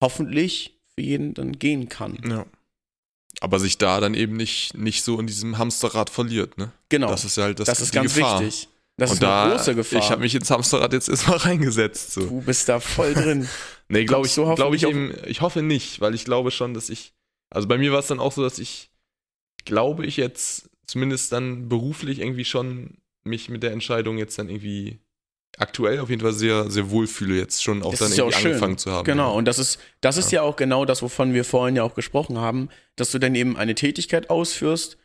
hoffentlich für jeden dann gehen kann. Ja. Aber sich da dann eben nicht, nicht so in diesem Hamsterrad verliert, ne? Genau. Das ist halt das, das ist ganz Gefahr. wichtig. Das und ist eine da, große Gefahr. Ich habe mich ins Hamsterrad jetzt erstmal reingesetzt. So. Du bist da voll drin. nee, glaube ich, glaub ich eben, ich hoffe nicht, weil ich glaube schon, dass ich, also bei mir war es dann auch so, dass ich, glaube ich jetzt zumindest dann beruflich irgendwie schon mich mit der Entscheidung jetzt dann irgendwie aktuell auf jeden Fall sehr, sehr wohlfühle, jetzt schon auch das dann irgendwie angefangen zu haben. Genau, ja. und das ist, das ist ja. ja auch genau das, wovon wir vorhin ja auch gesprochen haben, dass du dann eben eine Tätigkeit ausführst,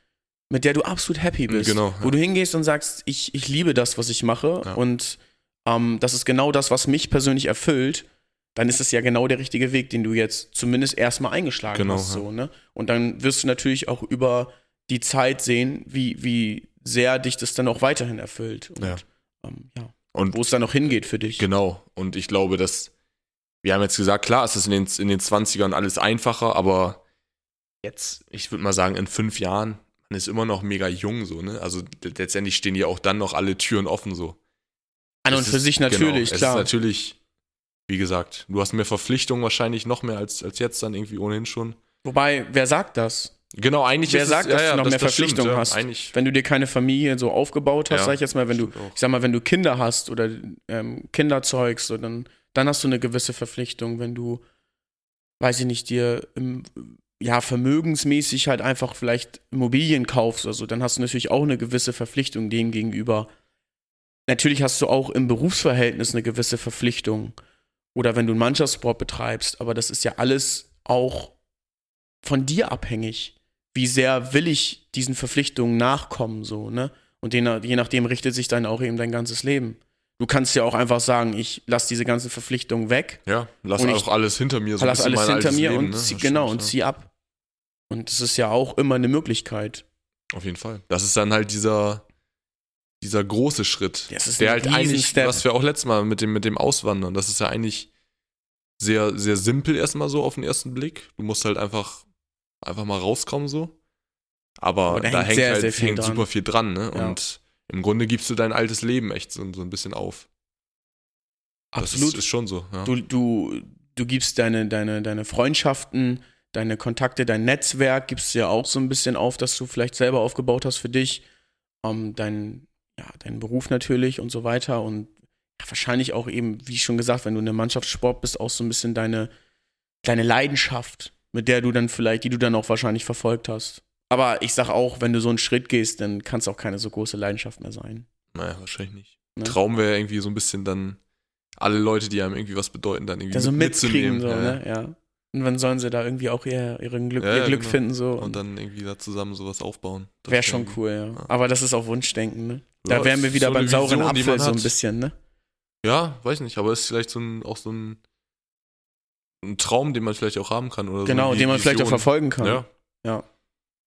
mit der du absolut happy bist. Genau. Ja. Wo du hingehst und sagst, ich, ich liebe das, was ich mache und ähm, das ist genau das, was mich persönlich erfüllt, dann ist es ja genau der richtige Weg, den du jetzt zumindest erstmal eingeschlagen genau, hast. So, ne? Und dann wirst du natürlich auch über die Zeit sehen, wie, wie sehr dich das dann auch weiterhin erfüllt. Und, ja. Ähm, ja. Und wo es dann noch hingeht für dich. Genau. Und ich glaube, dass, wir haben jetzt gesagt, klar, es ist in den, in den 20ern alles einfacher, aber jetzt, ich würde mal sagen, in fünf Jahren, man ist immer noch mega jung, so, ne? Also letztendlich stehen ja auch dann noch alle Türen offen, so. An und für sich natürlich, genau, klar. Es ist natürlich, wie gesagt, du hast mehr Verpflichtungen wahrscheinlich noch mehr als, als jetzt dann irgendwie ohnehin schon. Wobei, wer sagt das? Genau, eigentlich Wer sagt, es, dass ja, du noch das, mehr Verpflichtungen hast? Eigentlich. Wenn du dir keine Familie so aufgebaut hast, ja, sag ich jetzt mal, wenn du, ich sag mal, wenn du Kinder hast oder ähm, Kinder zeugst, so, dann, dann hast du eine gewisse Verpflichtung. Wenn du, weiß ich nicht, dir im, ja, vermögensmäßig halt einfach vielleicht Immobilien kaufst oder so, dann hast du natürlich auch eine gewisse Verpflichtung dem gegenüber. Natürlich hast du auch im Berufsverhältnis eine gewisse Verpflichtung. Oder wenn du einen Mannschaftssport betreibst, aber das ist ja alles auch von dir abhängig wie sehr will ich diesen Verpflichtungen nachkommen, so, ne? Und je, je nachdem richtet sich dann auch eben dein ganzes Leben. Du kannst ja auch einfach sagen, ich lasse diese ganzen Verpflichtungen weg. Ja, lass auch alles hinter mir. So lass alles hinter mir Leben, und ne? zieh, genau und zieh ab. Und das ist ja auch immer eine Möglichkeit. Auf jeden Fall. Das ist dann halt dieser, dieser große Schritt, der halt eigentlich, Step. was wir auch letztes Mal mit dem, mit dem Auswandern, das ist ja eigentlich sehr, sehr simpel erstmal so auf den ersten Blick. Du musst halt einfach einfach mal rauskommen so. Aber da, da, hängt, sehr, halt, sehr hängt super viel dran, ne? Ja. Und im Grunde gibst du dein altes Leben echt so, so ein bisschen auf. Absolut. Das ist, ist schon so. Ja. Du, du, du gibst deine, deine, deine Freundschaften, deine Kontakte, dein Netzwerk, gibst du ja auch so ein bisschen auf, dass du vielleicht selber aufgebaut hast für dich. Um, dein, ja, deinen Beruf natürlich und so weiter. Und ja, wahrscheinlich auch eben, wie schon gesagt, wenn du in der Mannschaftssport bist, auch so ein bisschen deine, deine Leidenschaft, mit der du dann vielleicht, die du dann auch wahrscheinlich verfolgt hast. Aber ich sag auch, wenn du so einen Schritt gehst, dann kann es auch keine so große Leidenschaft mehr sein. Naja, wahrscheinlich nicht. Ne? Traum wäre irgendwie so ein bisschen dann alle Leute, die einem irgendwie was bedeuten, dann irgendwie da so mit, mitkriegen, so, ja. ne? Ja. Und wann sollen sie da irgendwie auch ihr, ihren Glück, ja, ihr Glück genau. finden, so. Und, und, dann irgendwie da zusammen sowas aufbauen. Wäre schon cool, ja. ja. Aber das ist auch Wunschdenken, ne? Da wären wir wieder so beim sauren Apfel so ein bisschen, ne? Ja, weiß nicht, aber es ist vielleicht so ein, auch so ein ein Traum, den man vielleicht auch haben kann. Oder genau, so den man vielleicht auch verfolgen kann. Ja. ja.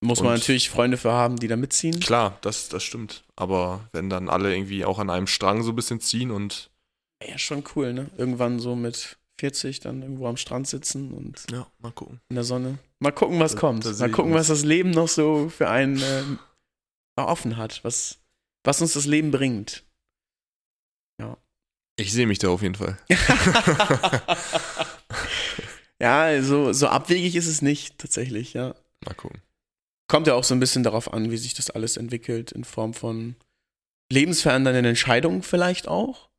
Muss Und man natürlich Freunde für haben, die da mitziehen. Klar, das, das stimmt. Aber wenn dann alle irgendwie auch an einem Strang so ein bisschen ziehen und. Ja, schon cool, ne? Irgendwann so mit 40 dann irgendwo am Strand sitzen und. Ja, mal gucken. In der Sonne. Mal gucken, was da, kommt. Da mal gucken, was das Leben noch so für einen äh, offen hat. Was, was uns das Leben bringt. Ja. Ich sehe mich da auf jeden Fall. ja, so, so abwegig ist es nicht, tatsächlich, ja. Mal gucken. Kommt ja auch so ein bisschen darauf an, wie sich das alles entwickelt, in Form von lebensverändernden Entscheidungen vielleicht auch,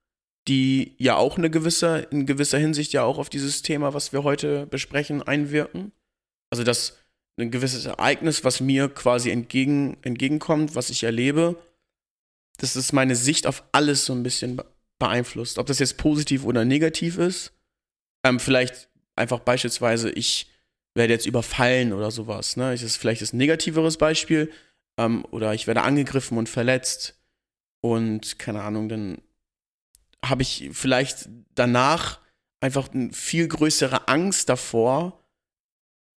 die ja auch eine gewisse, in gewisser Hinsicht ja auch auf dieses Thema, was wir heute besprechen, einwirken. Also dass ein gewisses Ereignis, was mir quasi entgegen, entgegenkommt, was ich erlebe, dass es meine Sicht auf alles so ein bisschen beeinflusst. Ob das jetzt positiv oder negativ ist. Ähm, vielleicht einfach beispielsweise, ich werde jetzt überfallen oder sowas. Ne? Das ist vielleicht das negativeres Beispiel. Ähm, oder ich werde angegriffen und verletzt. Und keine Ahnung, dann habe ich vielleicht danach einfach eine viel größere Angst davor,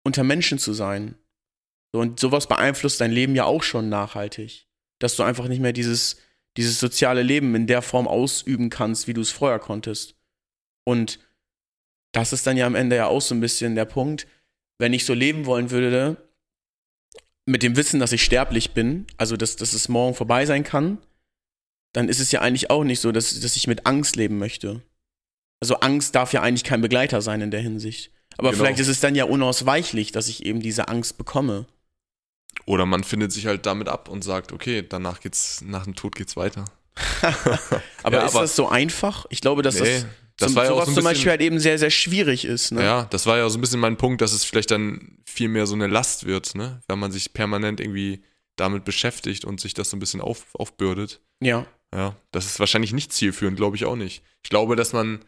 unter Menschen zu sein. Und sowas beeinflusst dein Leben ja auch schon nachhaltig. Dass du einfach nicht mehr dieses, dieses soziale Leben in der Form ausüben kannst, wie du es vorher konntest. Und das ist dann ja am Ende ja auch so ein bisschen der Punkt, wenn ich so leben wollen würde, mit dem Wissen, dass ich sterblich bin, also dass, dass es morgen vorbei sein kann, dann ist es ja eigentlich auch nicht so, dass, dass ich mit Angst leben möchte. Also Angst darf ja eigentlich kein Begleiter sein in der Hinsicht. Aber Genau. vielleicht ist es dann ja unausweichlich, dass ich eben diese Angst bekomme. Oder man findet sich halt damit ab und sagt, okay, danach geht's, nach dem Tod geht's weiter. Aber Ja, ist aber- das so einfach? Ich glaube, dass Nee, das, das zum, war ja auch so ein zum bisschen- Beispiel halt eben sehr, sehr schwierig ist. Ne? Ja, das war ja so ein bisschen mein Punkt, dass es vielleicht dann viel mehr so eine Last wird, ne? Wenn man sich permanent irgendwie damit beschäftigt und sich das so ein bisschen auf, aufbürdet. ja. Ja, das ist wahrscheinlich nicht zielführend, glaube ich auch nicht. Ich glaube, dass man,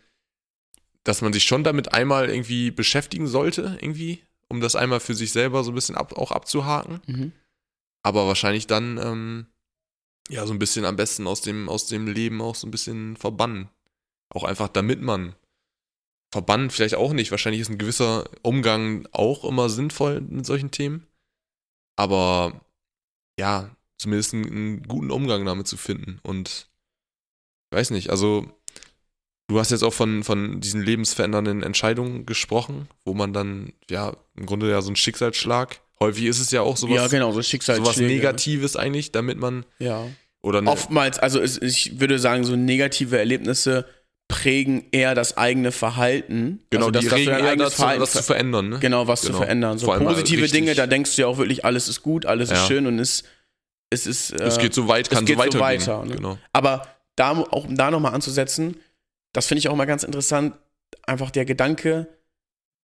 dass man sich schon damit einmal irgendwie beschäftigen sollte, irgendwie, um das einmal für sich selber so ein bisschen ab, auch abzuhaken. Mhm. Aber wahrscheinlich dann, ähm, ja, so ein bisschen am besten aus dem, aus dem Leben auch so ein bisschen verbannen. Auch einfach, damit man verbannen vielleicht auch nicht. Wahrscheinlich ist ein gewisser Umgang auch immer sinnvoll mit solchen Themen. Aber ja, zumindest einen, einen guten Umgang damit zu finden. Und ich weiß nicht, also du hast jetzt auch von, von diesen lebensverändernden Entscheidungen gesprochen, wo man dann, ja, im Grunde ja so ein Schicksalsschlag. Häufig ist es ja auch sowas, ja, genau, so sowas Schicksalsschläge. Negatives eigentlich, damit man Ja. oder eine, Oftmals, also es, ich würde sagen, so negative Erlebnisse prägen eher das eigene Verhalten. genau, also, dass, die dass regen eher dazu, Verhalten das zu ver- verändern, ne? Genau, was Genau. zu verändern. So positive Dinge, da denkst du ja auch wirklich, alles ist gut, alles ist Ja. schön und es, es ist. Äh, es geht so weit, es kann geht so so weiter, ne? Genau. Aber da, auch um da nochmal anzusetzen, das finde ich auch mal ganz interessant, einfach der Gedanke,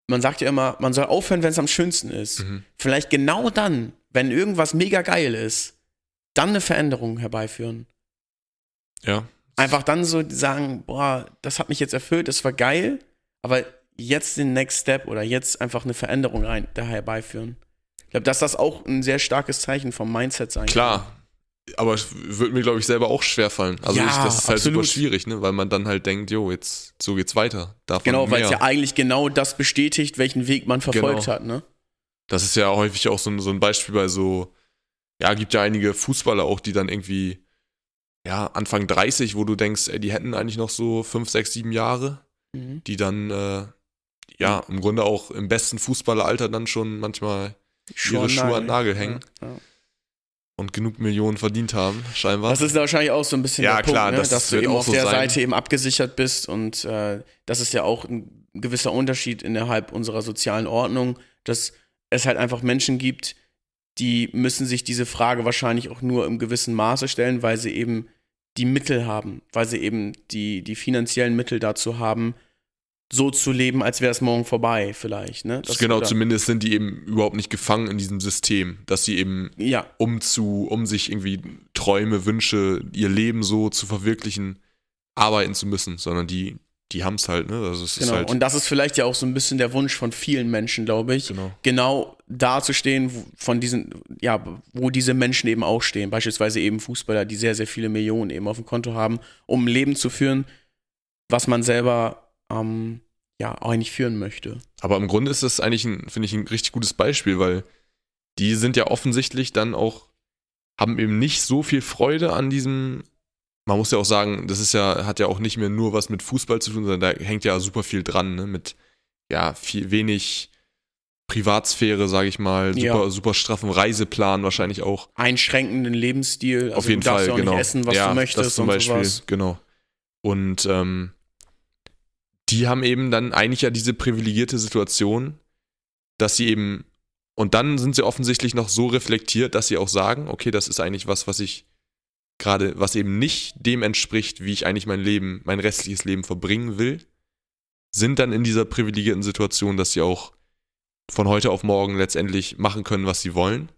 man sagt ja immer, man soll aufhören, wenn es am schönsten ist. Mhm. Vielleicht genau dann, wenn irgendwas mega geil ist, dann eine Veränderung herbeiführen. Ja. Einfach dann so sagen, boah, das hat mich jetzt erfüllt, das war geil, aber jetzt den Next Step oder jetzt einfach eine Veränderung rein, da herbeiführen. Ich glaube, dass das auch ein sehr starkes Zeichen vom Mindset sein kann. Klar. Aber es würde mir, glaube ich, selber auch schwerfallen. Also Ja, ich, das ist halt absolut. super schwierig, ne? Weil man dann halt denkt, jo, jetzt so geht's weiter. Davon Genau, weil es ja eigentlich genau das bestätigt, welchen Weg man verfolgt Genau. hat, ne? Das ist ja häufig auch so ein, so ein Beispiel bei so, ja, gibt ja einige Fußballer auch, die dann irgendwie, ja, Anfang 30, wo du denkst, ey, die hätten eigentlich noch so 5, 6, 7 Jahre, Mhm. die dann, äh, ja, im Grunde auch im besten Fußballeralter dann schon manchmal ihre Schuhe an den Nagel hängen Ja, ja. und genug Millionen verdient haben, scheinbar. Das ist wahrscheinlich auch so ein bisschen Ja, der Punkt, klar, ne? das dass du eben auf so der sein. Seite eben abgesichert bist und äh, das ist ja auch ein gewisser Unterschied innerhalb unserer sozialen Ordnung, dass es halt einfach Menschen gibt, die müssen sich diese Frage wahrscheinlich auch nur im gewissen Maße stellen, weil sie eben die Mittel haben, weil sie eben die, die finanziellen Mittel dazu haben, so zu leben, als wäre es morgen vorbei, vielleicht. Ne? Das- genau, zumindest sind die eben überhaupt nicht gefangen in diesem System, dass sie eben Ja, um zu, um sich irgendwie Träume, Wünsche, ihr Leben so zu verwirklichen, arbeiten zu müssen, sondern die, die haben es halt, ne? Also es ist genau. halt. Und das ist vielleicht ja auch so ein bisschen der Wunsch von vielen Menschen, glaube ich. genau. genau dazustehen, von diesen, ja, wo diese Menschen eben auch stehen. Beispielsweise eben Fußballer, die sehr, sehr viele Millionen eben auf dem Konto haben, um ein Leben zu führen, was man selber ähm, ja auch eigentlich führen möchte. Aber im Grunde ist das eigentlich, ein, finde ich, ein richtig gutes Beispiel, weil die sind ja offensichtlich dann auch, haben eben nicht so viel Freude an diesem. Man muss ja auch sagen, das ist ja, hat ja auch nicht mehr nur was mit Fußball zu tun, sondern da hängt ja super viel dran, ne? Mit ja, viel wenig Privatsphäre, sage ich mal, super, Ja. super straffen Reiseplan wahrscheinlich auch. Einschränkenden Lebensstil. Also Auf jeden du darfst Fall, ja auch genau. nicht essen, was ja, du möchtest das zum und Beispiel, sowas. genau. Und ähm, die haben eben dann eigentlich ja diese privilegierte Situation, dass sie eben, und dann sind sie offensichtlich noch so reflektiert, dass sie auch sagen, okay, das ist eigentlich was, was ich gerade, was eben nicht dem entspricht, wie ich eigentlich mein Leben, mein restliches Leben verbringen will, sind dann in dieser privilegierten Situation, dass sie auch von heute auf morgen letztendlich machen können, was sie wollen.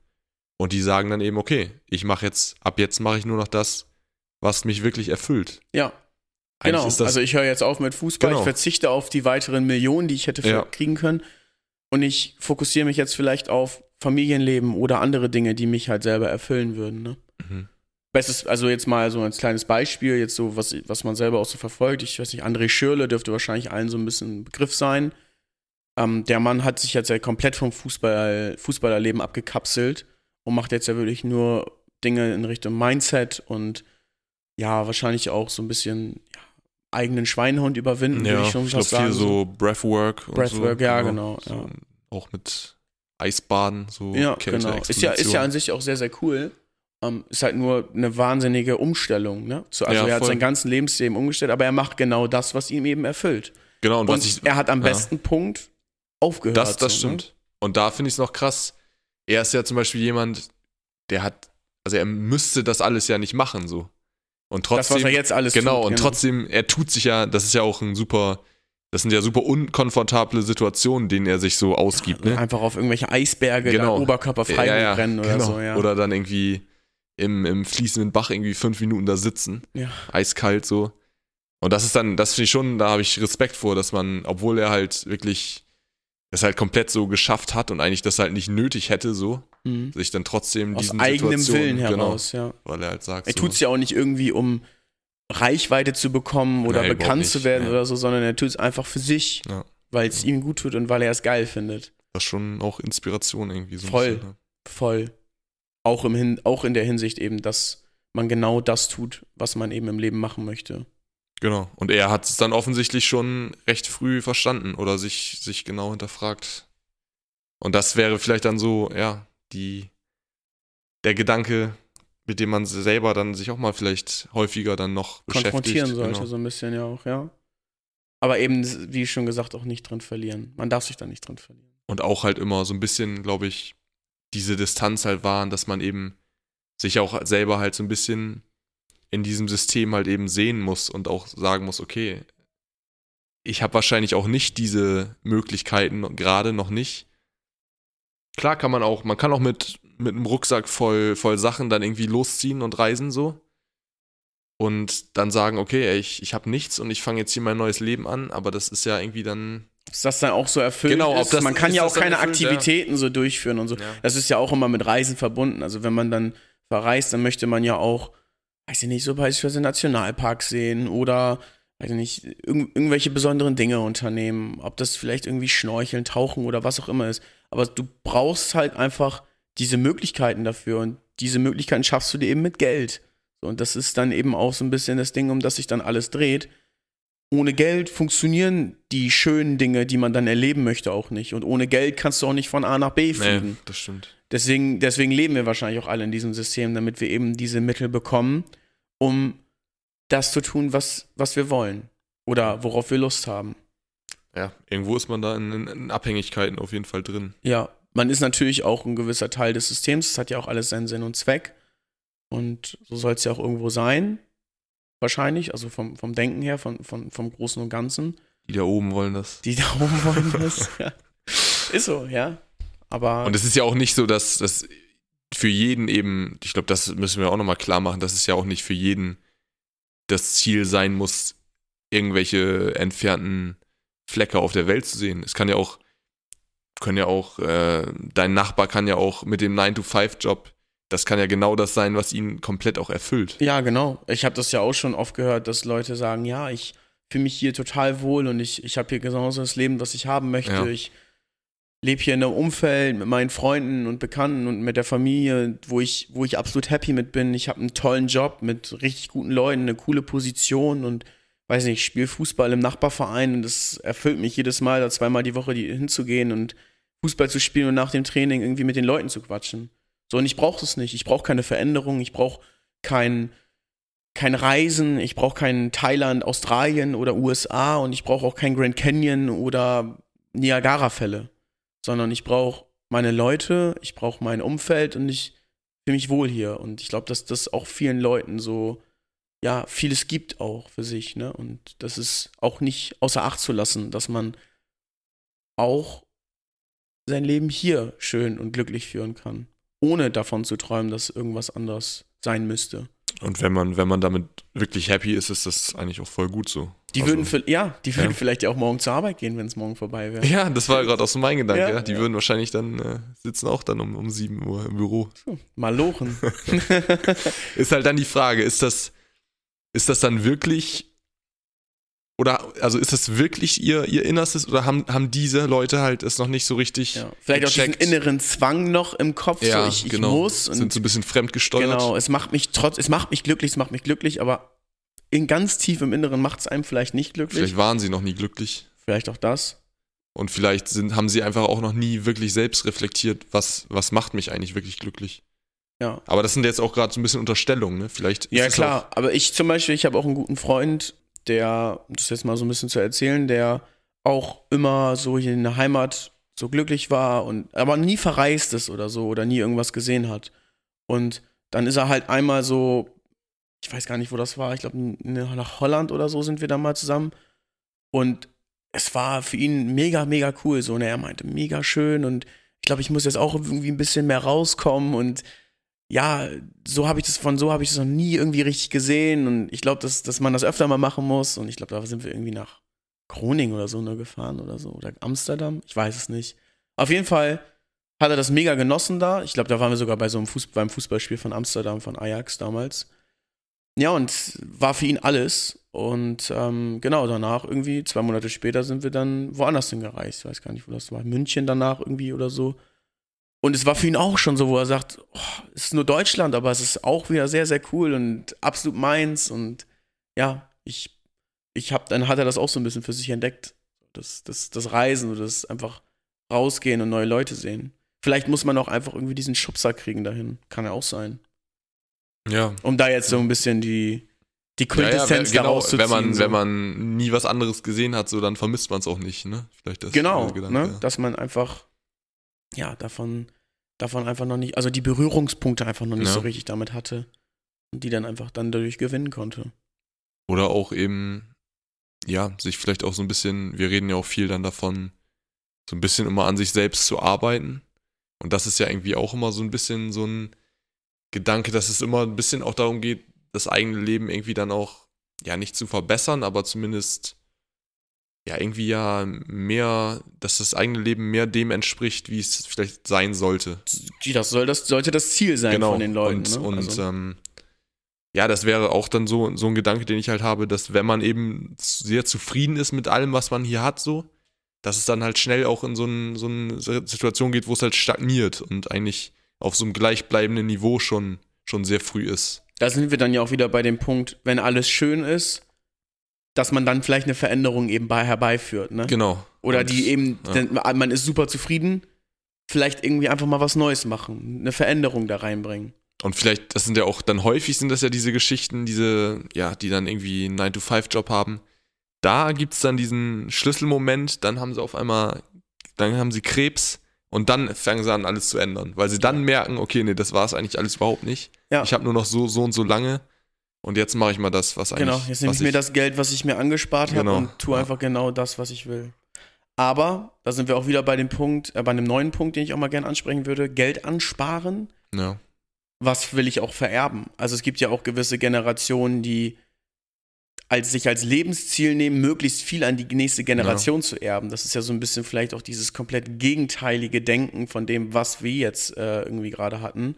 Und die sagen dann eben, okay, ich mache jetzt, ab jetzt mache ich nur noch das, was mich wirklich erfüllt. Ja. Genau, also ich höre jetzt auf mit Fußball, genau. ich verzichte auf die weiteren Millionen, die ich hätte ja. kriegen können. Und ich fokussiere mich jetzt vielleicht auf Familienleben oder andere Dinge, die mich halt selber erfüllen würden. Ne? Bestes, also jetzt mal so ein kleines Beispiel, jetzt so, was, was man selber auch so verfolgt. Ich weiß nicht, André Schürle dürfte wahrscheinlich allen so ein bisschen ein Begriff sein. Ähm, der Mann hat sich jetzt ja komplett vom Fußball, Fußballerleben abgekapselt und macht jetzt ja wirklich nur Dinge in Richtung Mindset und ja, wahrscheinlich auch so ein bisschen ja, eigenen Schweinehund überwinden, ja, würde ich schon ich glaub, sagen. viel so Breathwork. Breathwork, so, ja, genau. genau so, ja. Auch mit Eisbaden, so Ja, genau. Ist ja, ist ja an sich auch sehr, sehr cool. Um, ist halt nur eine wahnsinnige Umstellung. Ne? Zu, also ja, er hat sein ganzes Lebensleben umgestellt, aber er macht genau das, was ihm eben erfüllt. Genau. Und, und ich, er hat am besten Punkt aufgehört. Das, das so, ne? stimmt. Ne? Und da finde ich es noch krass. Er ist ja zum Beispiel jemand, der hat, also er müsste das alles ja nicht machen, so. Und trotzdem. Das, was er jetzt alles Genau, tut, und genau. trotzdem, er tut sich ja, das ist ja auch ein super, das sind ja super unkomfortable Situationen, denen er sich so ausgibt, ne? Einfach auf irgendwelche Eisberge, genau. oberkörperfrei ja, ja, rennen oder genau. so, ja. Oder dann irgendwie im, im fließenden Bach irgendwie fünf Minuten da sitzen. Ja. Eiskalt so. Und das ist dann, das finde ich schon, da habe ich Respekt vor, dass man, obwohl er halt wirklich das halt komplett so geschafft hat und eigentlich das halt nicht nötig hätte, so, mhm. sich dann trotzdem Aus diesen eigenem Willen genau, heraus, ja. Weil er halt sagt. Er so, tut es ja auch nicht irgendwie, um Reichweite zu bekommen oder nee, bekannt zu werden ja. oder so, sondern er tut es einfach für sich, ja. weil es ja. ihm gut tut und weil er es geil findet. Das ist schon auch Inspiration irgendwie so. Voll, bisschen, ne? voll. Auch, im Hin auch in der Hinsicht eben, dass man genau das tut, was man eben im Leben machen möchte. Genau. Und er hat es dann offensichtlich schon recht früh verstanden oder sich, sich genau hinterfragt. Und das wäre vielleicht dann so, ja, die, der Gedanke, mit dem man selber dann sich auch mal vielleicht häufiger dann noch konfrontieren sollte, genau. so ein bisschen ja auch, ja. Aber eben, wie schon gesagt, auch nicht drin verlieren. Man darf sich da nicht drin verlieren. Und auch halt immer so ein bisschen, glaube ich, diese Distanz halt wahren, dass man eben sich auch selber halt so ein bisschen in diesem System halt eben sehen muss und auch sagen muss, okay, ich habe wahrscheinlich auch nicht diese Möglichkeiten, gerade noch nicht. Klar kann man auch, man kann auch mit, mit einem Rucksack voll, voll Sachen dann irgendwie losziehen und reisen so. Und dann sagen, okay, ich, ich habe nichts und ich fange jetzt hier mein neues Leben an, aber das ist ja irgendwie dann. Ist das dann auch so erfüllt genau, ist? man kann ja auch keine erfüllt, Aktivitäten ja. so durchführen und so. Ja. Das ist ja auch immer mit Reisen verbunden. Also wenn man dann verreist, dann möchte man ja auch weiß ich nicht, so beispielsweise Nationalparks sehen oder, weiß ich nicht, irg irgendwelche besonderen Dinge unternehmen. Ob das vielleicht irgendwie Schnorcheln, Tauchen oder was auch immer ist. Aber du brauchst halt einfach diese Möglichkeiten dafür und diese Möglichkeiten schaffst du dir eben mit Geld. und das ist dann eben auch so ein bisschen das Ding, um das sich dann alles dreht. Ohne Geld funktionieren die schönen Dinge, die man dann erleben möchte, auch nicht. Und ohne Geld kannst du auch nicht von A nach B fliegen. Nee, das stimmt. Deswegen, deswegen leben wir wahrscheinlich auch alle in diesem System, damit wir eben diese Mittel bekommen, um das zu tun, was, was wir wollen oder worauf wir Lust haben. Ja, irgendwo ist man da in, in, Abhängigkeiten auf jeden Fall drin. Ja, man ist natürlich auch ein gewisser Teil des Systems. Es hat ja auch alles seinen Sinn und Zweck. Und so soll es ja auch irgendwo sein. Wahrscheinlich, also vom, vom Denken her, von, von, vom Großen und Ganzen. Die da oben wollen das. Die da oben wollen das, ja. Ist so, ja. Aber. Und es ist ja auch nicht so, dass, dass für jeden eben, ich glaube, das müssen wir auch nochmal klar machen, dass es ja auch nicht für jeden das Ziel sein muss, irgendwelche entfernten Flecke auf der Welt zu sehen. Es kann ja auch, können ja auch, äh, dein Nachbar kann ja auch mit dem 9-to-5-Job, das kann ja genau das sein, was ihn komplett auch erfüllt. Ja, genau. Ich habe das ja auch schon oft gehört, dass Leute sagen, ja, ich fühle mich hier total wohl und ich, ich habe hier genauso das Leben, was ich haben möchte. Ja. Ich lebe hier in einem Umfeld mit meinen Freunden und Bekannten und mit der Familie, wo ich, wo ich absolut happy mit bin. Ich habe einen tollen Job mit richtig guten Leuten, eine coole Position und weiß nicht, ich spiele Fußball im Nachbarverein und das erfüllt mich jedes Mal, da zweimal die Woche hinzugehen und Fußball zu spielen und nach dem Training irgendwie mit den Leuten zu quatschen. So, und ich brauche das nicht. Ich brauche keine Veränderung, ich brauche kein, kein Reisen, ich brauche kein Thailand, Australien oder USA und ich brauche auch kein Grand Canyon oder Niagara-Fälle, sondern ich brauche meine Leute, ich brauche mein Umfeld und ich fühle mich wohl hier. Und ich glaube, dass das auch vielen Leuten so, ja, vieles gibt auch für sich, ne? Und das ist auch nicht außer Acht zu lassen, dass man auch sein Leben hier schön und glücklich führen kann, ohne davon zu träumen, dass irgendwas anders sein müsste. Und wenn man, wenn man damit wirklich happy ist, ist das eigentlich auch voll gut so. Die Also- würden, für, ja, die würden ja. vielleicht ja auch morgen zur Arbeit gehen, wenn es morgen vorbei wäre. Ja, das war gerade auch so mein Gedanke. Ja, Ja, Die würden wahrscheinlich dann äh, sitzen auch dann um, um 7 Uhr im Büro. Malochen. Ist halt dann die Frage, ist das, ist das dann wirklich oder also ist das wirklich ihr, ihr Innerstes oder haben, haben diese Leute halt es noch nicht so richtig ja. Vielleicht auch diesen gecheckt? inneren Zwang noch im Kopf, ja, so ich, ich genau. muss sind so ein bisschen fremdgesteuert. Genau, es macht mich trotz, es macht mich glücklich, es macht mich glücklich, aber in ganz tief im Inneren macht es einem vielleicht nicht glücklich. Vielleicht waren sie noch nie glücklich Vielleicht auch das. und vielleicht sind, haben sie einfach auch noch nie wirklich selbst reflektiert, was, was macht mich eigentlich wirklich glücklich. Ja. Aber das sind jetzt auch gerade so ein bisschen Unterstellungen, ne? Vielleicht Ja, klar. Aber ich zum Beispiel, ich habe auch einen guten Freund, der, um das jetzt mal so ein bisschen zu erzählen, der auch immer so hier in der Heimat so glücklich war und aber nie verreist ist oder so oder nie irgendwas gesehen hat. Und dann ist er halt einmal so, ich weiß gar nicht, wo das war, ich glaube nach Holland oder so sind wir da mal zusammen. Und es war für ihn mega, mega cool. So, und er meinte, mega schön und ich glaube, ich muss jetzt auch irgendwie ein bisschen mehr rauskommen und ja, so habe ich das von so habe ich das noch nie irgendwie richtig gesehen und ich glaube, dass, dass man das öfter mal machen muss und ich glaube, da sind wir irgendwie nach Groningen oder so nur gefahren oder so oder Amsterdam, ich weiß es nicht. Auf jeden Fall hat er das mega genossen da. Ich glaube, da waren wir sogar bei so einem Fuß beim Fußballspiel von Amsterdam von Ajax damals. Ja, und war für ihn alles. Und ähm, genau, danach irgendwie, zwei Monate später, sind wir dann woanders hingereist. Ich weiß gar nicht, wo das war. München danach irgendwie oder so. Und es war für ihn auch schon so, wo er sagt, oh, es ist nur Deutschland, aber es ist auch wieder sehr, sehr cool und absolut meins. Und ja, ich, ich hab, dann hat er das auch so ein bisschen für sich entdeckt. Das, das, das Reisen oder das einfach rausgehen und neue Leute sehen. Vielleicht muss man auch einfach irgendwie diesen Schubser kriegen dahin. Kann ja auch sein. Ja. Um da jetzt so ein bisschen die, die Quintessenz ja, ja, daraus zu wenn man, so. wenn man nie was anderes gesehen hat, so dann vermisst man es auch nicht, ne? Vielleicht das Genau, Gedanke, ne? ja. dass man einfach, ja, davon, davon einfach noch nicht, also die Berührungspunkte einfach noch nicht Ja. so richtig damit hatte und die dann einfach dann dadurch gewinnen konnte. Oder auch eben, ja, sich vielleicht auch so ein bisschen, wir reden ja auch viel dann davon, so ein bisschen immer an sich selbst zu arbeiten. Und das ist ja irgendwie auch immer so ein bisschen so ein Gedanke, dass es immer ein bisschen auch darum geht, das eigene Leben irgendwie dann auch, ja, nicht zu verbessern, aber zumindest, ja, irgendwie ja mehr, dass das eigene Leben mehr dem entspricht, wie es vielleicht sein sollte. Das, soll das sollte das Ziel sein von den Leuten. Genau. Und, ne? und also, ähm, ja, das wäre auch dann so, so ein Gedanke, den ich halt habe, dass wenn man eben sehr zufrieden ist mit allem, was man hier hat, so, dass es dann halt schnell auch in so, ein, so eine Situation geht, wo es halt stagniert und eigentlich auf so einem gleichbleibenden Niveau schon, schon sehr früh ist. da sind wir dann ja auch wieder bei dem Punkt, wenn alles schön ist, dass man dann vielleicht eine Veränderung eben bei herbeiführt. Ne? Genau. Oder Und, die eben, ja. denn man ist super zufrieden, vielleicht irgendwie einfach mal was Neues machen, eine Veränderung da reinbringen. Und vielleicht, das sind ja auch, dann häufig sind das ja diese Geschichten, diese, ja, die dann irgendwie einen 9-to-5-Job haben. Da gibt es dann diesen Schlüsselmoment, dann haben sie auf einmal, dann haben sie Krebs und dann fangen sie an, alles zu ändern. Weil sie dann merken, okay, nee, das war es eigentlich alles überhaupt nicht. Ja. Ich habe nur noch so, so und so lange und jetzt mache ich mal das, was eigentlich. Genau, jetzt nehme ich mir das Geld, was ich mir angespart habe Genau, und tue ja. einfach genau das, was ich will. Aber da sind wir auch wieder bei dem Punkt, äh, bei einem neuen Punkt, den ich auch mal gerne ansprechen würde: Geld ansparen. Ja, Was will ich auch vererben? Also es gibt ja auch gewisse Generationen, die als sich als Lebensziel nehmen, möglichst viel an die nächste Generation zu erben. Das ist ja so ein bisschen vielleicht auch dieses komplett gegenteilige Denken von dem, was wir jetzt äh, irgendwie gerade hatten.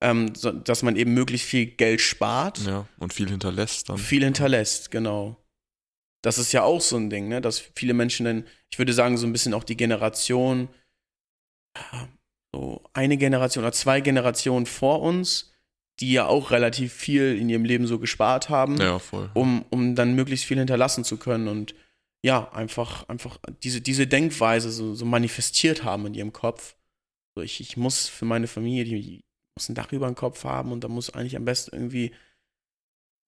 Ähm, so, dass man eben möglichst viel Geld spart ja, und viel hinterlässt dann. viel hinterlässt, genau. Das ist ja auch so ein Ding, ne? dass viele Menschen dann, ich würde sagen, so ein bisschen auch die Generation, so eine Generation oder zwei Generationen vor uns, die ja auch relativ viel in ihrem Leben so gespart haben, Ja, um, um dann möglichst viel hinterlassen zu können und ja, einfach, einfach diese, diese Denkweise so, so manifestiert haben in ihrem Kopf. So, ich, ich muss für meine Familie, die muss ein Dach über dem Kopf haben und da muss eigentlich am besten irgendwie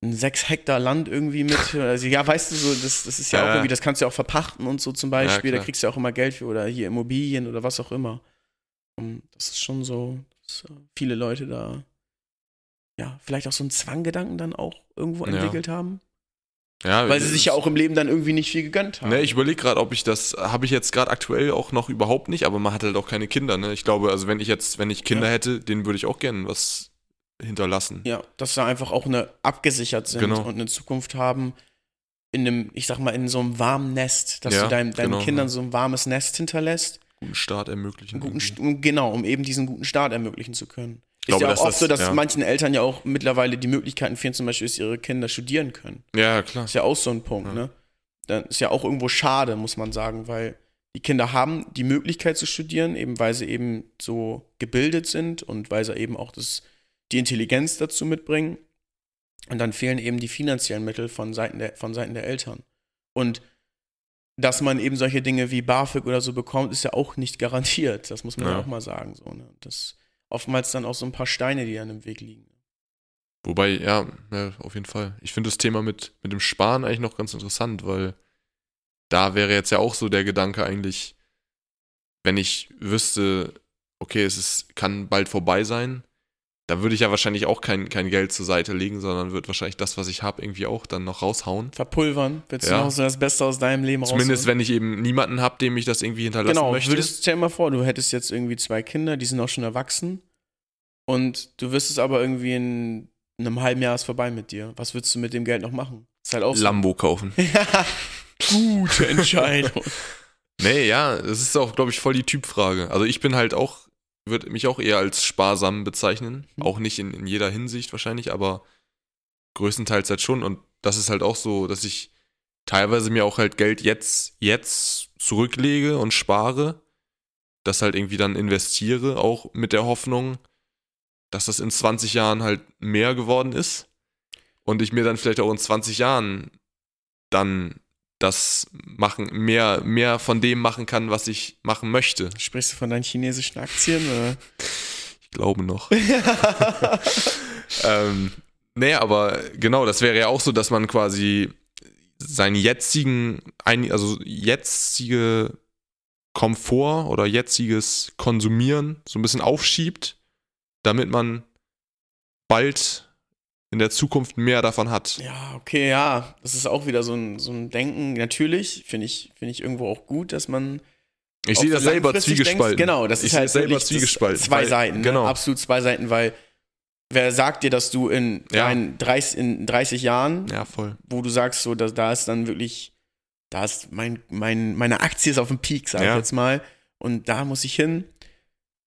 ein sechs Hektar Land irgendwie mit. Also, ja, weißt du, so, das, das ist ja, Ja. auch irgendwie, das kannst du ja auch verpachten und so zum Beispiel. da klar. kriegst du ja auch immer Geld für oder hier Immobilien oder was auch immer. Und das ist schon so, dass äh, viele Leute da, ja, vielleicht auch so einen Zwanggedanken dann auch irgendwo Ja. entwickelt haben. Ja, Weil sie sich ja auch im Leben dann irgendwie nicht viel gegönnt haben. Ne, ich überlege gerade, ob ich das, habe ich jetzt gerade aktuell auch noch überhaupt nicht, aber man hat halt auch keine Kinder, ne? Ich glaube, also wenn ich jetzt, wenn ich Kinder Ja. hätte, denen würde ich auch gerne was hinterlassen. Ja, dass sie einfach auch eine abgesichert sind Genau. und eine Zukunft haben in einem, ich sag mal, in so einem warmen Nest, dass Ja, du dein, deinen genau, Kindern so ein warmes Nest hinterlässt. Guten Start ermöglichen. Guten, genau, um eben diesen guten Start ermöglichen zu können. Ist glaube, ja auch oft das- so, dass ja. manchen Eltern ja auch mittlerweile die Möglichkeiten fehlen, zum Beispiel, dass ihre Kinder studieren können. ja, klar. Ist ja auch so ein Punkt, Ja. ne? Dann ist ja auch irgendwo schade, muss man sagen, weil die Kinder haben die Möglichkeit zu studieren, eben weil sie eben so gebildet sind und weil sie eben auch das, die Intelligenz dazu mitbringen. Und dann fehlen eben die finanziellen Mittel von Seiten der, von Seiten der Eltern. Und dass man eben solche Dinge wie BAföG oder so bekommt, ist ja auch nicht garantiert. Das muss man ja, Ja. auch mal sagen. So, ne? Das oftmals dann auch so ein paar Steine, die dann im Weg liegen. Wobei, ja, ja, auf jeden Fall. Ich finde das Thema mit, mit dem Sparen eigentlich noch ganz interessant, weil da wäre jetzt ja auch so der Gedanke eigentlich, wenn ich wüsste, okay, es ist, kann bald vorbei sein, da würde ich ja wahrscheinlich auch kein, kein Geld zur Seite legen, sondern würde wahrscheinlich das, was ich habe, irgendwie auch dann noch raushauen. Verpulvern, willst Ja. du noch so das Beste aus deinem Leben Zumindest rausholen? wenn ich eben niemanden habe, dem ich das irgendwie hinterlassen Genau, möchte. würdest, stell dir mal vor, du hättest jetzt irgendwie zwei Kinder, die sind auch schon erwachsen und du wüsstest aber irgendwie in einem halben Jahr ist vorbei mit dir. Was würdest du mit dem Geld noch machen? Ist halt auch so. Lambo kaufen. Ja, gute Entscheidung. Nee, ja, das ist auch, glaube ich, voll die Typfrage. Also ich bin halt auch, würde mich auch eher als sparsam bezeichnen. Mhm. Auch nicht in, in jeder Hinsicht wahrscheinlich, aber größtenteils halt schon. Und das ist halt auch so, dass ich teilweise mir auch halt Geld jetzt, jetzt zurücklege und spare, das halt irgendwie dann investiere, auch mit der Hoffnung, dass das in 20 Jahren halt mehr geworden ist. Und ich mir dann vielleicht auch in 20 Jahren dann das machen, mehr, mehr von dem machen kann, was ich machen möchte. Sprichst du von deinen chinesischen Aktien? Oder? Ich glaube noch. ähm, nee, aber genau, das wäre ja auch so, dass man quasi seinen jetzigen, also jetzige Komfort oder jetziges Konsumieren so ein bisschen aufschiebt, damit man bald in der Zukunft mehr davon hat. Ja, okay, ja. Das ist auch wieder so ein, so ein Denken. Natürlich finde ich, finde ich irgendwo auch gut, dass man Ich sehe das selber zwiegespalten. Denkst. Genau, das ich ist halt selber zwiegespalten. Zwei weil- Seiten, Genau. ne? absolut zwei Seiten, weil wer sagt dir, dass du in, Ja. deinen 30, in 30 Jahren, Ja, voll. wo du sagst, so, da, da ist dann wirklich, da ist mein, mein, meine Aktie ist auf dem Peak, sag Ja. ich jetzt mal, und da muss ich hin.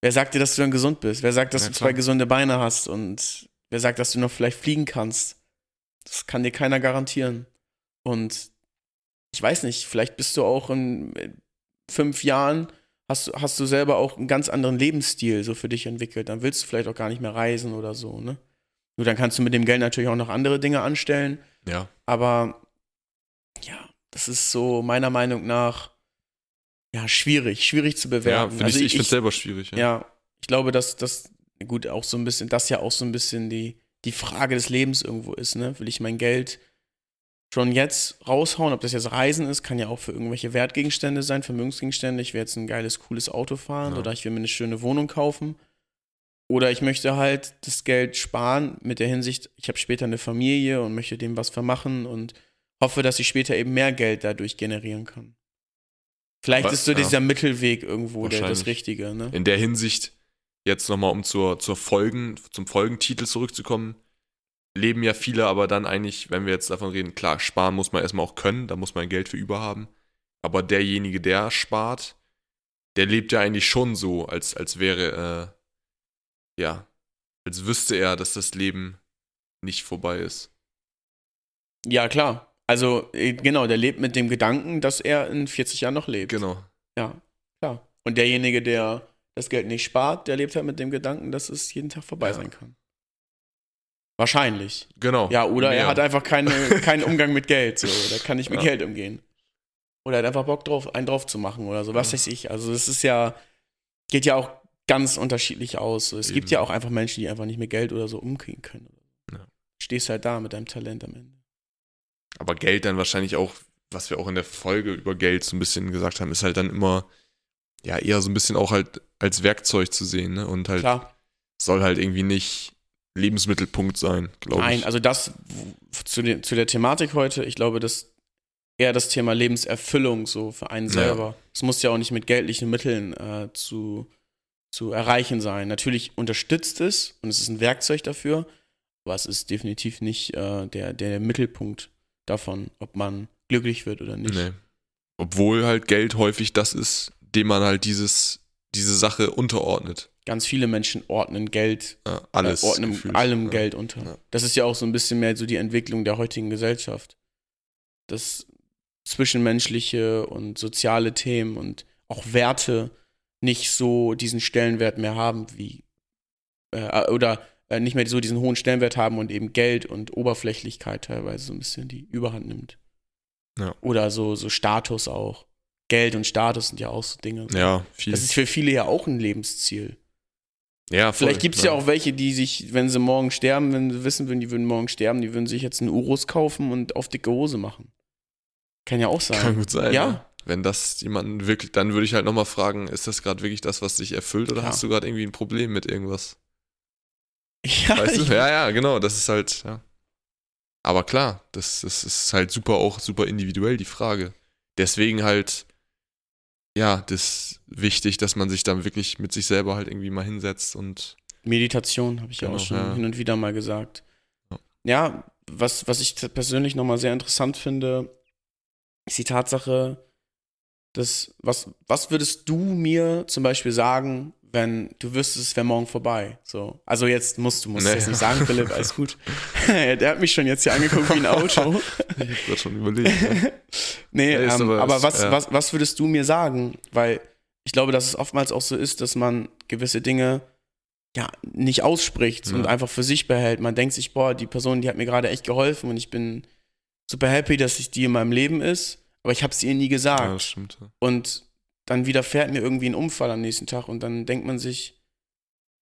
Wer sagt dir, dass du dann gesund bist? Wer sagt, dass Ja, du zwei gesunde Beine hast? Und wer sagt, dass du noch vielleicht fliegen kannst? Das kann dir keiner garantieren. Und ich weiß nicht, vielleicht bist du auch in fünf Jahren, hast, du- hast du selber auch einen ganz anderen Lebensstil so für dich entwickelt. Dann willst du vielleicht auch gar nicht mehr reisen oder so, ne? Nur dann kannst du mit dem Geld natürlich auch noch andere Dinge anstellen. Ja. Aber ja, das ist so meiner Meinung nach ja schwierig, schwierig zu Ja, bewerten. find ich, ich, finde es selber schwierig. Ja. ja, ich glaube, dass das gut auch so ein bisschen, das ja auch so ein bisschen die, die Frage des Lebens irgendwo ist, ne? Will ich mein Geld schon jetzt raushauen, ob das jetzt Reisen ist, kann ja auch für irgendwelche Wertgegenstände sein, Vermögensgegenstände. Ich will jetzt ein geiles, cooles Auto fahren Ja. oder ich will mir eine schöne Wohnung kaufen. Oder ich möchte halt das Geld sparen mit der Hinsicht, ich habe später eine Familie und möchte dem was vermachen und hoffe, dass ich später eben mehr Geld dadurch generieren kann. Vielleicht Aber- ist so ja. dieser Mittelweg irgendwo der, das. Richtige, ne? In der Hinsicht, jetzt nochmal, um zur, zur Folgen, zum Folgentitel zurückzukommen, leben ja viele aber dann eigentlich, wenn wir jetzt davon reden, klar, sparen muss man erstmal auch können, da muss man Geld für über haben. Aber derjenige, der spart, der lebt ja eigentlich schon so, als, als wäre, äh, ja, als wüsste er, dass das Leben nicht vorbei ist. Ja, klar. Also, äh, genau, der lebt mit dem Gedanken, dass er in 40 Jahren noch lebt. Genau. Ja, klar. Und derjenige, der das Geld nicht spart, der lebt halt mit dem Gedanken, dass es jeden Tag vorbei Ja. sein kann. Wahrscheinlich. Genau. Ja, oder er Mehr. hat einfach keine, keinen Umgang mit Geld. So. Der kann nicht mit Ja. Geld umgehen. Oder er hat einfach Bock drauf, einen drauf zu machen oder so. Was Ja. weiß ich. Also, es ist ja, geht ja auch ganz unterschiedlich aus. So. Es gibt Eben. ja auch einfach Menschen, die einfach nicht mit Geld oder so umgehen können. Ja. stehst halt da mit deinem Talent am Ende. Aber Geld dann wahrscheinlich auch, was wir auch in der Folge über Geld so ein bisschen gesagt haben, ist halt dann immer, ja, eher so ein bisschen auch halt als Werkzeug zu sehen, ne? Und halt Klar. soll halt irgendwie nicht Lebensmittelpunkt sein, glaube ich. Nein, also das zu, der- zu der Thematik heute, ich glaube, dass eher das Thema Lebenserfüllung so für einen Ja. selber. Es muss ja auch nicht mit geldlichen Mitteln äh, zu, zu erreichen sein. Natürlich unterstützt es und es ist ein Werkzeug dafür, aber es ist definitiv nicht äh, der, der Mittelpunkt davon, ob man glücklich wird oder nicht. Nee. Obwohl halt Geld häufig das ist, dem man halt dieses, diese Sache unterordnet. Ganz viele Menschen ordnen Geld Ja, alles. äh, ordnen gefühlt. allem ja. Geld unter. Ja. Das ist ja auch so ein bisschen mehr so die Entwicklung der heutigen Gesellschaft. Das zwischenmenschliche und soziale Themen und auch Werte nicht so diesen Stellenwert mehr haben wie äh, oder äh, nicht mehr so diesen hohen Stellenwert haben und eben Geld und Oberflächlichkeit teilweise so ein bisschen die Überhand nimmt. Ja. Oder so, so Status auch. Geld und Status sind ja auch so Dinge. Ja, viel. Das ist für viele ja auch ein Lebensziel. ja, voll, Vielleicht gibt es ja auch welche, die sich, wenn sie morgen sterben, wenn sie wissen würden, die würden morgen sterben, die würden sich jetzt einen Urus kaufen und auf dicke Hose machen. Kann ja auch sein. Kann gut sein. Ja. Ja. Wenn das jemanden wirklich, dann würde ich halt nochmal fragen, ist das gerade wirklich das, was dich erfüllt oder Ja. hast du gerade irgendwie ein Problem mit irgendwas? Ja, Weißt du? Ja, ja, genau, das ist halt, ja. Aber klar, das, das ist halt super auch super individuell, die Frage. Deswegen halt, ja, das ist wichtig, dass man sich dann wirklich mit sich selber halt irgendwie mal hinsetzt und Meditation, habe ich ja Genau, auch schon ja. hin und wieder mal gesagt. Ja. Ja, was, was ich persönlich nochmal sehr interessant finde, ist die Tatsache, dass, was, was würdest du mir zum Beispiel sagen, wenn du wüsstest, es wäre morgen vorbei? So. Also jetzt musst du, musst Nee. jetzt nicht sagen, Philipp, alles gut. Der hat mich schon jetzt hier angeguckt wie ein Auto. ich hab grad schon überlegt. Ja. Nee, Ja, ähm, aber- aber, ist- was, ja. was, was würdest du mir sagen? Weil ich glaube, dass es oftmals auch so ist, dass man gewisse Dinge ja nicht ausspricht Ja. und einfach für sich behält. Man denkt sich, boah, die Person, die hat mir gerade echt geholfen und ich bin super happy, dass ich die in meinem Leben ist, aber ich habe es ihr nie gesagt. ja, das stimmt. Und dann widerfährt mir irgendwie ein Unfall am nächsten Tag und dann denkt man sich,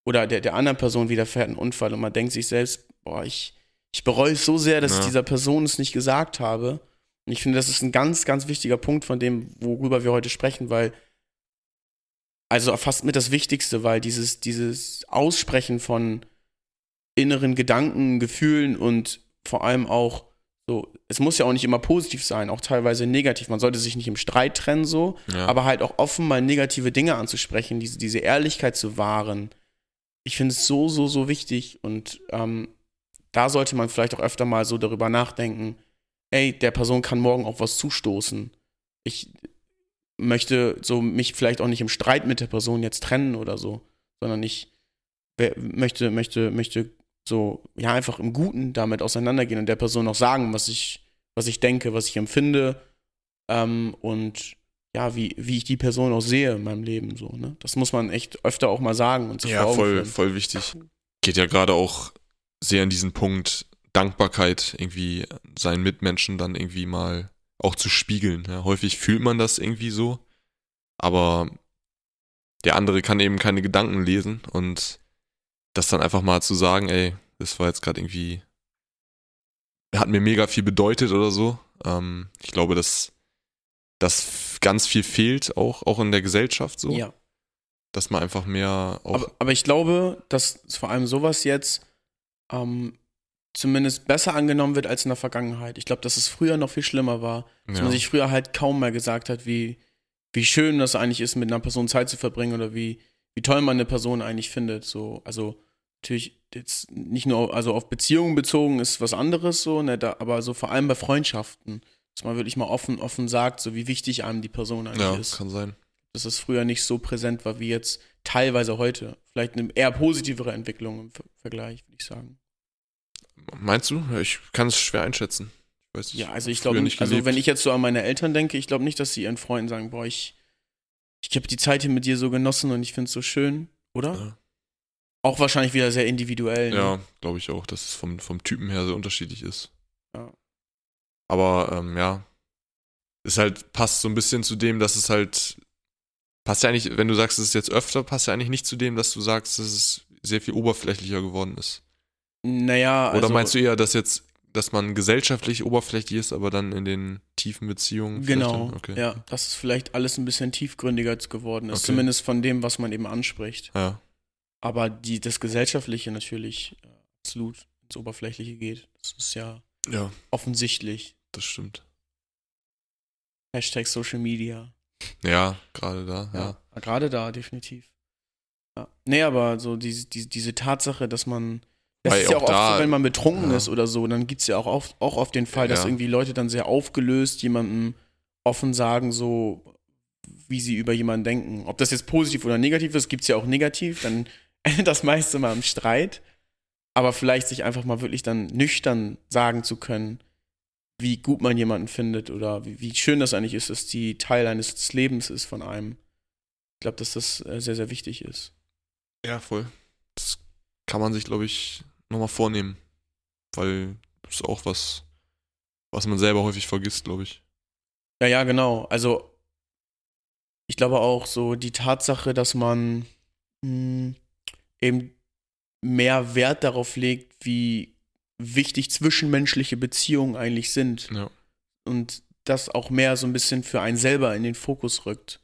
oder der, der anderen Person widerfährt ein Unfall und man denkt sich selbst, boah, ich, ich bereue es so sehr, dass Ja. ich dieser Person es nicht gesagt habe. Und ich finde, das ist ein ganz, ganz wichtiger Punkt von dem, worüber wir heute sprechen, weil, also fast mit das Wichtigste, weil dieses, dieses Aussprechen von inneren Gedanken, Gefühlen und vor allem auch so, es muss ja auch nicht immer positiv sein, auch teilweise negativ. Man sollte sich nicht im Streit trennen so, Ja. aber halt auch offen mal negative Dinge anzusprechen, diese, diese Ehrlichkeit zu wahren. Ich finde es so, so, so wichtig und ähm, da sollte man vielleicht auch öfter mal so darüber nachdenken, ey, der Person kann morgen auch was zustoßen. Ich möchte so mich vielleicht auch nicht im Streit mit der Person jetzt trennen oder so, sondern ich möchte, möchte, möchte so, ja, einfach im Guten damit auseinandergehen und der Person auch sagen, was ich, was ich denke, was ich empfinde ähm, und ja, wie, wie ich die Person auch sehe in meinem Leben so, ne? Das muss man echt öfter auch mal sagen und sich Ja, voll, führen. voll wichtig. Geht ja gerade auch sehr in diesen Punkt Dankbarkeit irgendwie seinen Mitmenschen dann irgendwie mal auch zu spiegeln. Ja, häufig fühlt man das irgendwie so, aber der andere kann eben keine Gedanken lesen und das dann einfach mal zu sagen, ey, das war jetzt gerade irgendwie, hat mir mega viel bedeutet oder so. Ähm, ich glaube, dass das ganz viel fehlt, auch, auch in der Gesellschaft so, Ja. dass man einfach mehr auch Aber, aber ich glaube, dass vor allem sowas jetzt ähm, zumindest besser angenommen wird als in der Vergangenheit. Ich glaube, dass es früher noch viel schlimmer war. Dass Ja. man sich früher halt kaum mehr gesagt hat, wie, wie schön das eigentlich ist, mit einer Person Zeit zu verbringen oder wie, wie toll man eine Person eigentlich findet. So, also natürlich jetzt nicht nur also auf Beziehungen bezogen ist was anderes so, ne, da, aber so vor allem bei Freundschaften, dass man wirklich mal offen, offen sagt, so wie wichtig einem die Person eigentlich Ja, ist kann sein. dass es früher nicht so präsent war wie jetzt teilweise heute. Vielleicht eine eher positivere Entwicklung im Ver Vergleich, würde ich sagen. Meinst du? Ja, Ich kann es schwer einschätzen. Ich weiß Ja, also ich glaube, nicht also wenn ich jetzt so an meine Eltern denke, ich glaube nicht, dass sie ihren Freunden sagen, boah, ich, ich habe die Zeit hier mit dir so genossen und ich finde es so schön, oder? Ja. Auch wahrscheinlich wieder sehr individuell. Ne? Ja, glaube ich auch, dass es vom, vom Typen her sehr unterschiedlich ist. Ja. Aber ähm, ja, ist halt, passt so ein bisschen zu dem, dass es halt, passt ja eigentlich, wenn du sagst, es ist jetzt öfter, passt ja eigentlich nicht zu dem, dass du sagst, dass es sehr viel oberflächlicher geworden ist. Naja, also, Oder meinst du eher, dass jetzt, dass man gesellschaftlich oberflächlich ist, aber dann in den tiefen Beziehungen? Genau, Dann, okay. ja, dass es vielleicht alles ein bisschen tiefgründiger geworden ist, Okay. zumindest von dem, was man eben anspricht. Ja. Aber die, das Gesellschaftliche natürlich äh, absolut ins Oberflächliche geht. Das ist ja ja, offensichtlich. das stimmt. Hashtag Social Media. Ja, gerade da, ja. Ja, gerade da, definitiv. Ja. Nee, aber so diese, diese, diese Tatsache, dass man. Das Weil ist ja auch auch oft da- so, wenn man betrunken ja. ist oder so, dann gibt es ja auch oft, auch oft den Fall, dass Ja. irgendwie Leute dann sehr aufgelöst jemandem offen sagen, so wie sie über jemanden denken. Ob das jetzt positiv oder negativ ist, gibt es ja auch negativ, dann endet das meiste mal im Streit. Aber vielleicht sich einfach mal wirklich dann nüchtern sagen zu können, wie gut man jemanden findet oder wie, wie schön das eigentlich ist, dass die Teil eines Lebens ist von einem. Ich glaube, dass das äh, sehr, sehr wichtig ist. Ja, voll. Das kann man sich, glaube ich, nochmal vornehmen. Weil das ist auch was, was man selber häufig vergisst, glaube ich. Ja, ja, genau. Also, ich glaube auch so die Tatsache, dass man mh, eben mehr Wert darauf legt, wie wichtig zwischenmenschliche Beziehungen eigentlich sind. Ja. Und das auch mehr so ein bisschen für einen selber in den Fokus rückt.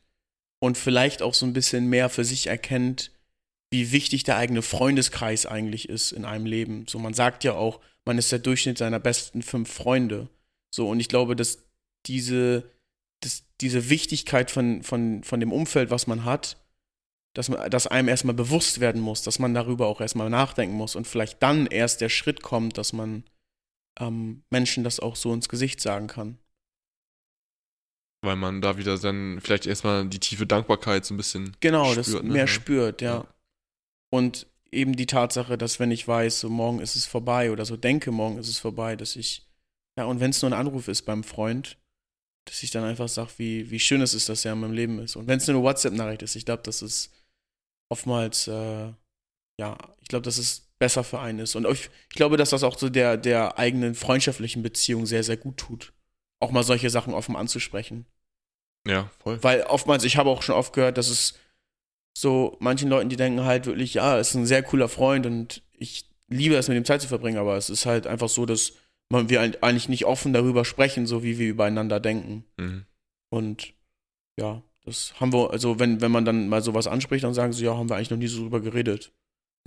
Und vielleicht auch so ein bisschen mehr für sich erkennt, wie wichtig der eigene Freundeskreis eigentlich ist in einem Leben. So, man sagt ja auch, man ist der Durchschnitt seiner besten fünf Freunde. So, und ich glaube, dass diese, dass diese Wichtigkeit von, von, von dem Umfeld, was man hat, dass, man, dass einem erstmal bewusst werden muss, dass man darüber auch erstmal nachdenken muss und vielleicht dann erst der Schritt kommt, dass man ähm, Menschen das auch so ins Gesicht sagen kann. Weil man da wieder dann vielleicht erstmal die tiefe Dankbarkeit so ein bisschen. Genau, das spürt, ne? mehr spürt, ja. Ja. Und eben die Tatsache, dass wenn ich weiß, so morgen ist es vorbei oder so denke, morgen ist es vorbei, dass ich, ja, und wenn es nur ein Anruf ist beim Freund, dass ich dann einfach sage, wie, wie schön es ist, dass er in meinem Leben ist. Und wenn es nur eine WhatsApp-Nachricht ist, ich glaube, dass es oftmals, äh, ja, ich glaube, dass es besser für einen ist. Und ich, ich glaube, dass das auch so der, der eigenen freundschaftlichen Beziehung sehr, sehr gut tut. Auch mal solche Sachen offen anzusprechen. Ja, voll. Weil oftmals, ich habe auch schon oft gehört, dass es so manchen Leuten, die denken halt wirklich, ja, ist ein sehr cooler Freund und ich liebe es, mit ihm Zeit zu verbringen, aber es ist halt einfach so, dass man, wir eigentlich nicht offen darüber sprechen, so wie wir übereinander denken. Mhm. Und ja, das haben wir, also wenn, wenn man dann mal sowas anspricht, dann sagen sie, ja, haben wir eigentlich noch nie so drüber geredet.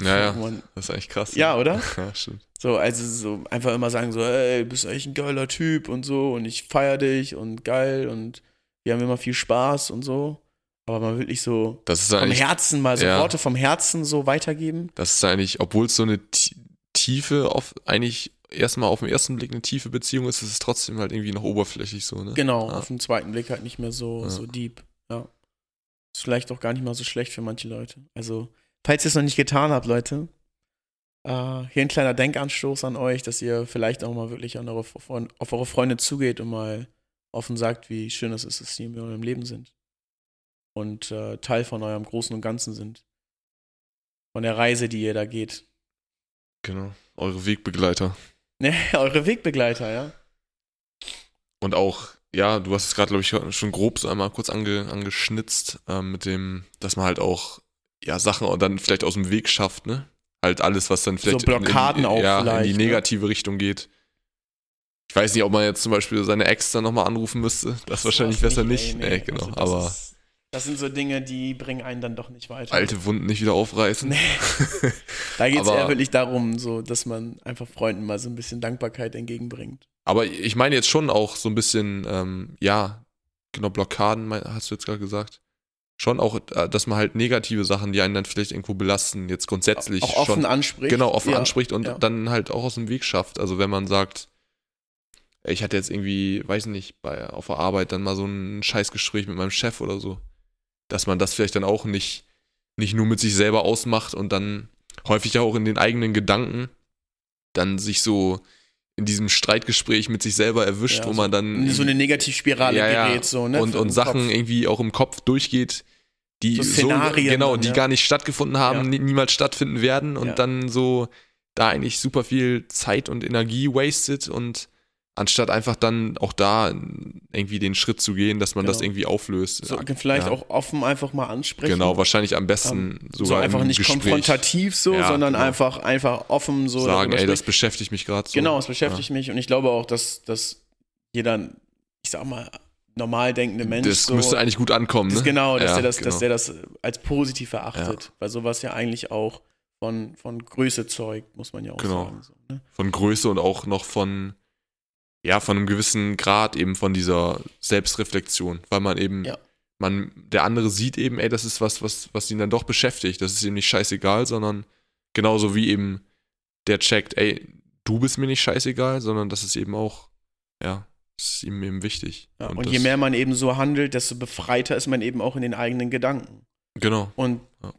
Ja, ja. Man, Das ist eigentlich krass. ja, oder? Ja, stimmt. So, also so einfach immer sagen so, ey, du bist echt ein geiler Typ und so und ich feier dich und geil und wir haben immer viel Spaß und so. Aber mal wirklich so Das ist vom Herzen mal so ja. Worte vom Herzen so weitergeben. das ist eigentlich, obwohl es so eine Ti- tiefe, auf, eigentlich erstmal auf den ersten Blick eine tiefe Beziehung ist, ist es trotzdem halt irgendwie noch oberflächlich so, ne? Genau, Ja. auf den zweiten Blick halt nicht mehr so, Ja. so deep. Ja. Ist vielleicht auch gar nicht mal so schlecht für manche Leute. Also, falls ihr es noch nicht getan habt, Leute, äh, hier ein kleiner Denkanstoß an euch, dass ihr vielleicht auch mal wirklich an eure, auf eure Freunde zugeht und mal offen sagt, wie schön es ist, dass sie in eurem Leben sind. Und äh, Teil von eurem Großen und Ganzen sind. Von der Reise, die ihr da geht. Genau. Eure Wegbegleiter. Ne, eure Wegbegleiter, ja. Und auch, ja, du hast es gerade, glaube ich, schon grob so einmal kurz ange, angeschnitzt, ähm, mit dem, dass man halt auch, ja, Sachen dann vielleicht aus dem Weg schafft, ne? Halt alles, was dann vielleicht Blockaden in, auch ja, in vielleicht, die ne? negative Richtung geht. Ich weiß nicht, ob man jetzt zum Beispiel seine Ex dann nochmal anrufen müsste. Das, wahrscheinlich war's besser nicht. ey, Nee, genau. Also das aber Ist, das sind so Dinge, die bringen einen dann doch nicht weiter. alte Wunden nicht wieder aufreißen. Nee. Da geht es eher wirklich darum, so, dass man einfach Freunden mal so ein bisschen Dankbarkeit entgegenbringt. Aber ich meine jetzt schon auch so ein bisschen, ähm, ja, genau, Blockaden, hast du jetzt gerade gesagt. Schon auch, äh, dass man halt negative Sachen, die einen dann vielleicht irgendwo belasten, jetzt grundsätzlich auch offen schon anspricht. genau offen ja. anspricht und ja. dann halt auch aus dem Weg schafft. Also wenn man sagt, ich hatte jetzt irgendwie, weiß nicht, bei, auf der Arbeit dann mal so ein Scheißgespräch mit meinem Chef oder so, dass man das vielleicht dann auch nicht, nicht nur mit sich selber ausmacht und dann häufig auch in den eigenen Gedanken dann sich so in diesem Streitgespräch mit sich selber erwischt, Ja, wo so man dann so eine Negativspirale Ja, gerät, so, ne? und, und Sachen Kopf. irgendwie auch im Kopf durchgeht, die So Szenarien genau, dann, die ja. gar nicht stattgefunden haben, niemals stattfinden werden und dann so da eigentlich super viel Zeit und Energie wasted und anstatt einfach dann auch da irgendwie den Schritt zu gehen, dass man das Genau. irgendwie auflöst. So, vielleicht Ja. auch offen einfach mal ansprechen. Genau, wahrscheinlich am besten so sogar einfach im nicht Gespräch konfrontativ so, Ja, sondern genau. einfach, einfach offen so. sagen, ey, das beschäftigt mich gerade so. Genau, es beschäftigt mich und ich glaube auch, dass, dass jeder, ich sag mal, normal denkende Mensch Das so, müsste eigentlich gut ankommen, das, ne? genau, dass Ja, der das, genau. dass der das als positiv erachtet, weil sowas ja eigentlich auch von, von Größe zeugt, muss man ja auch Genau. sagen. So, ne? von Größe und auch noch von, ja, von einem gewissen Grad eben von dieser Selbstreflexion, weil man eben, Ja. man, der andere sieht eben, ey, das ist was, was, was ihn dann doch beschäftigt. Das ist ihm nicht scheißegal, sondern genauso wie eben der checkt, ey, du bist mir nicht scheißegal, sondern das ist eben auch, ja, das ist ihm eben wichtig. Ja, und das, je mehr man eben so handelt, desto befreiter ist man eben auch in den eigenen Gedanken. Genau, Und Ja.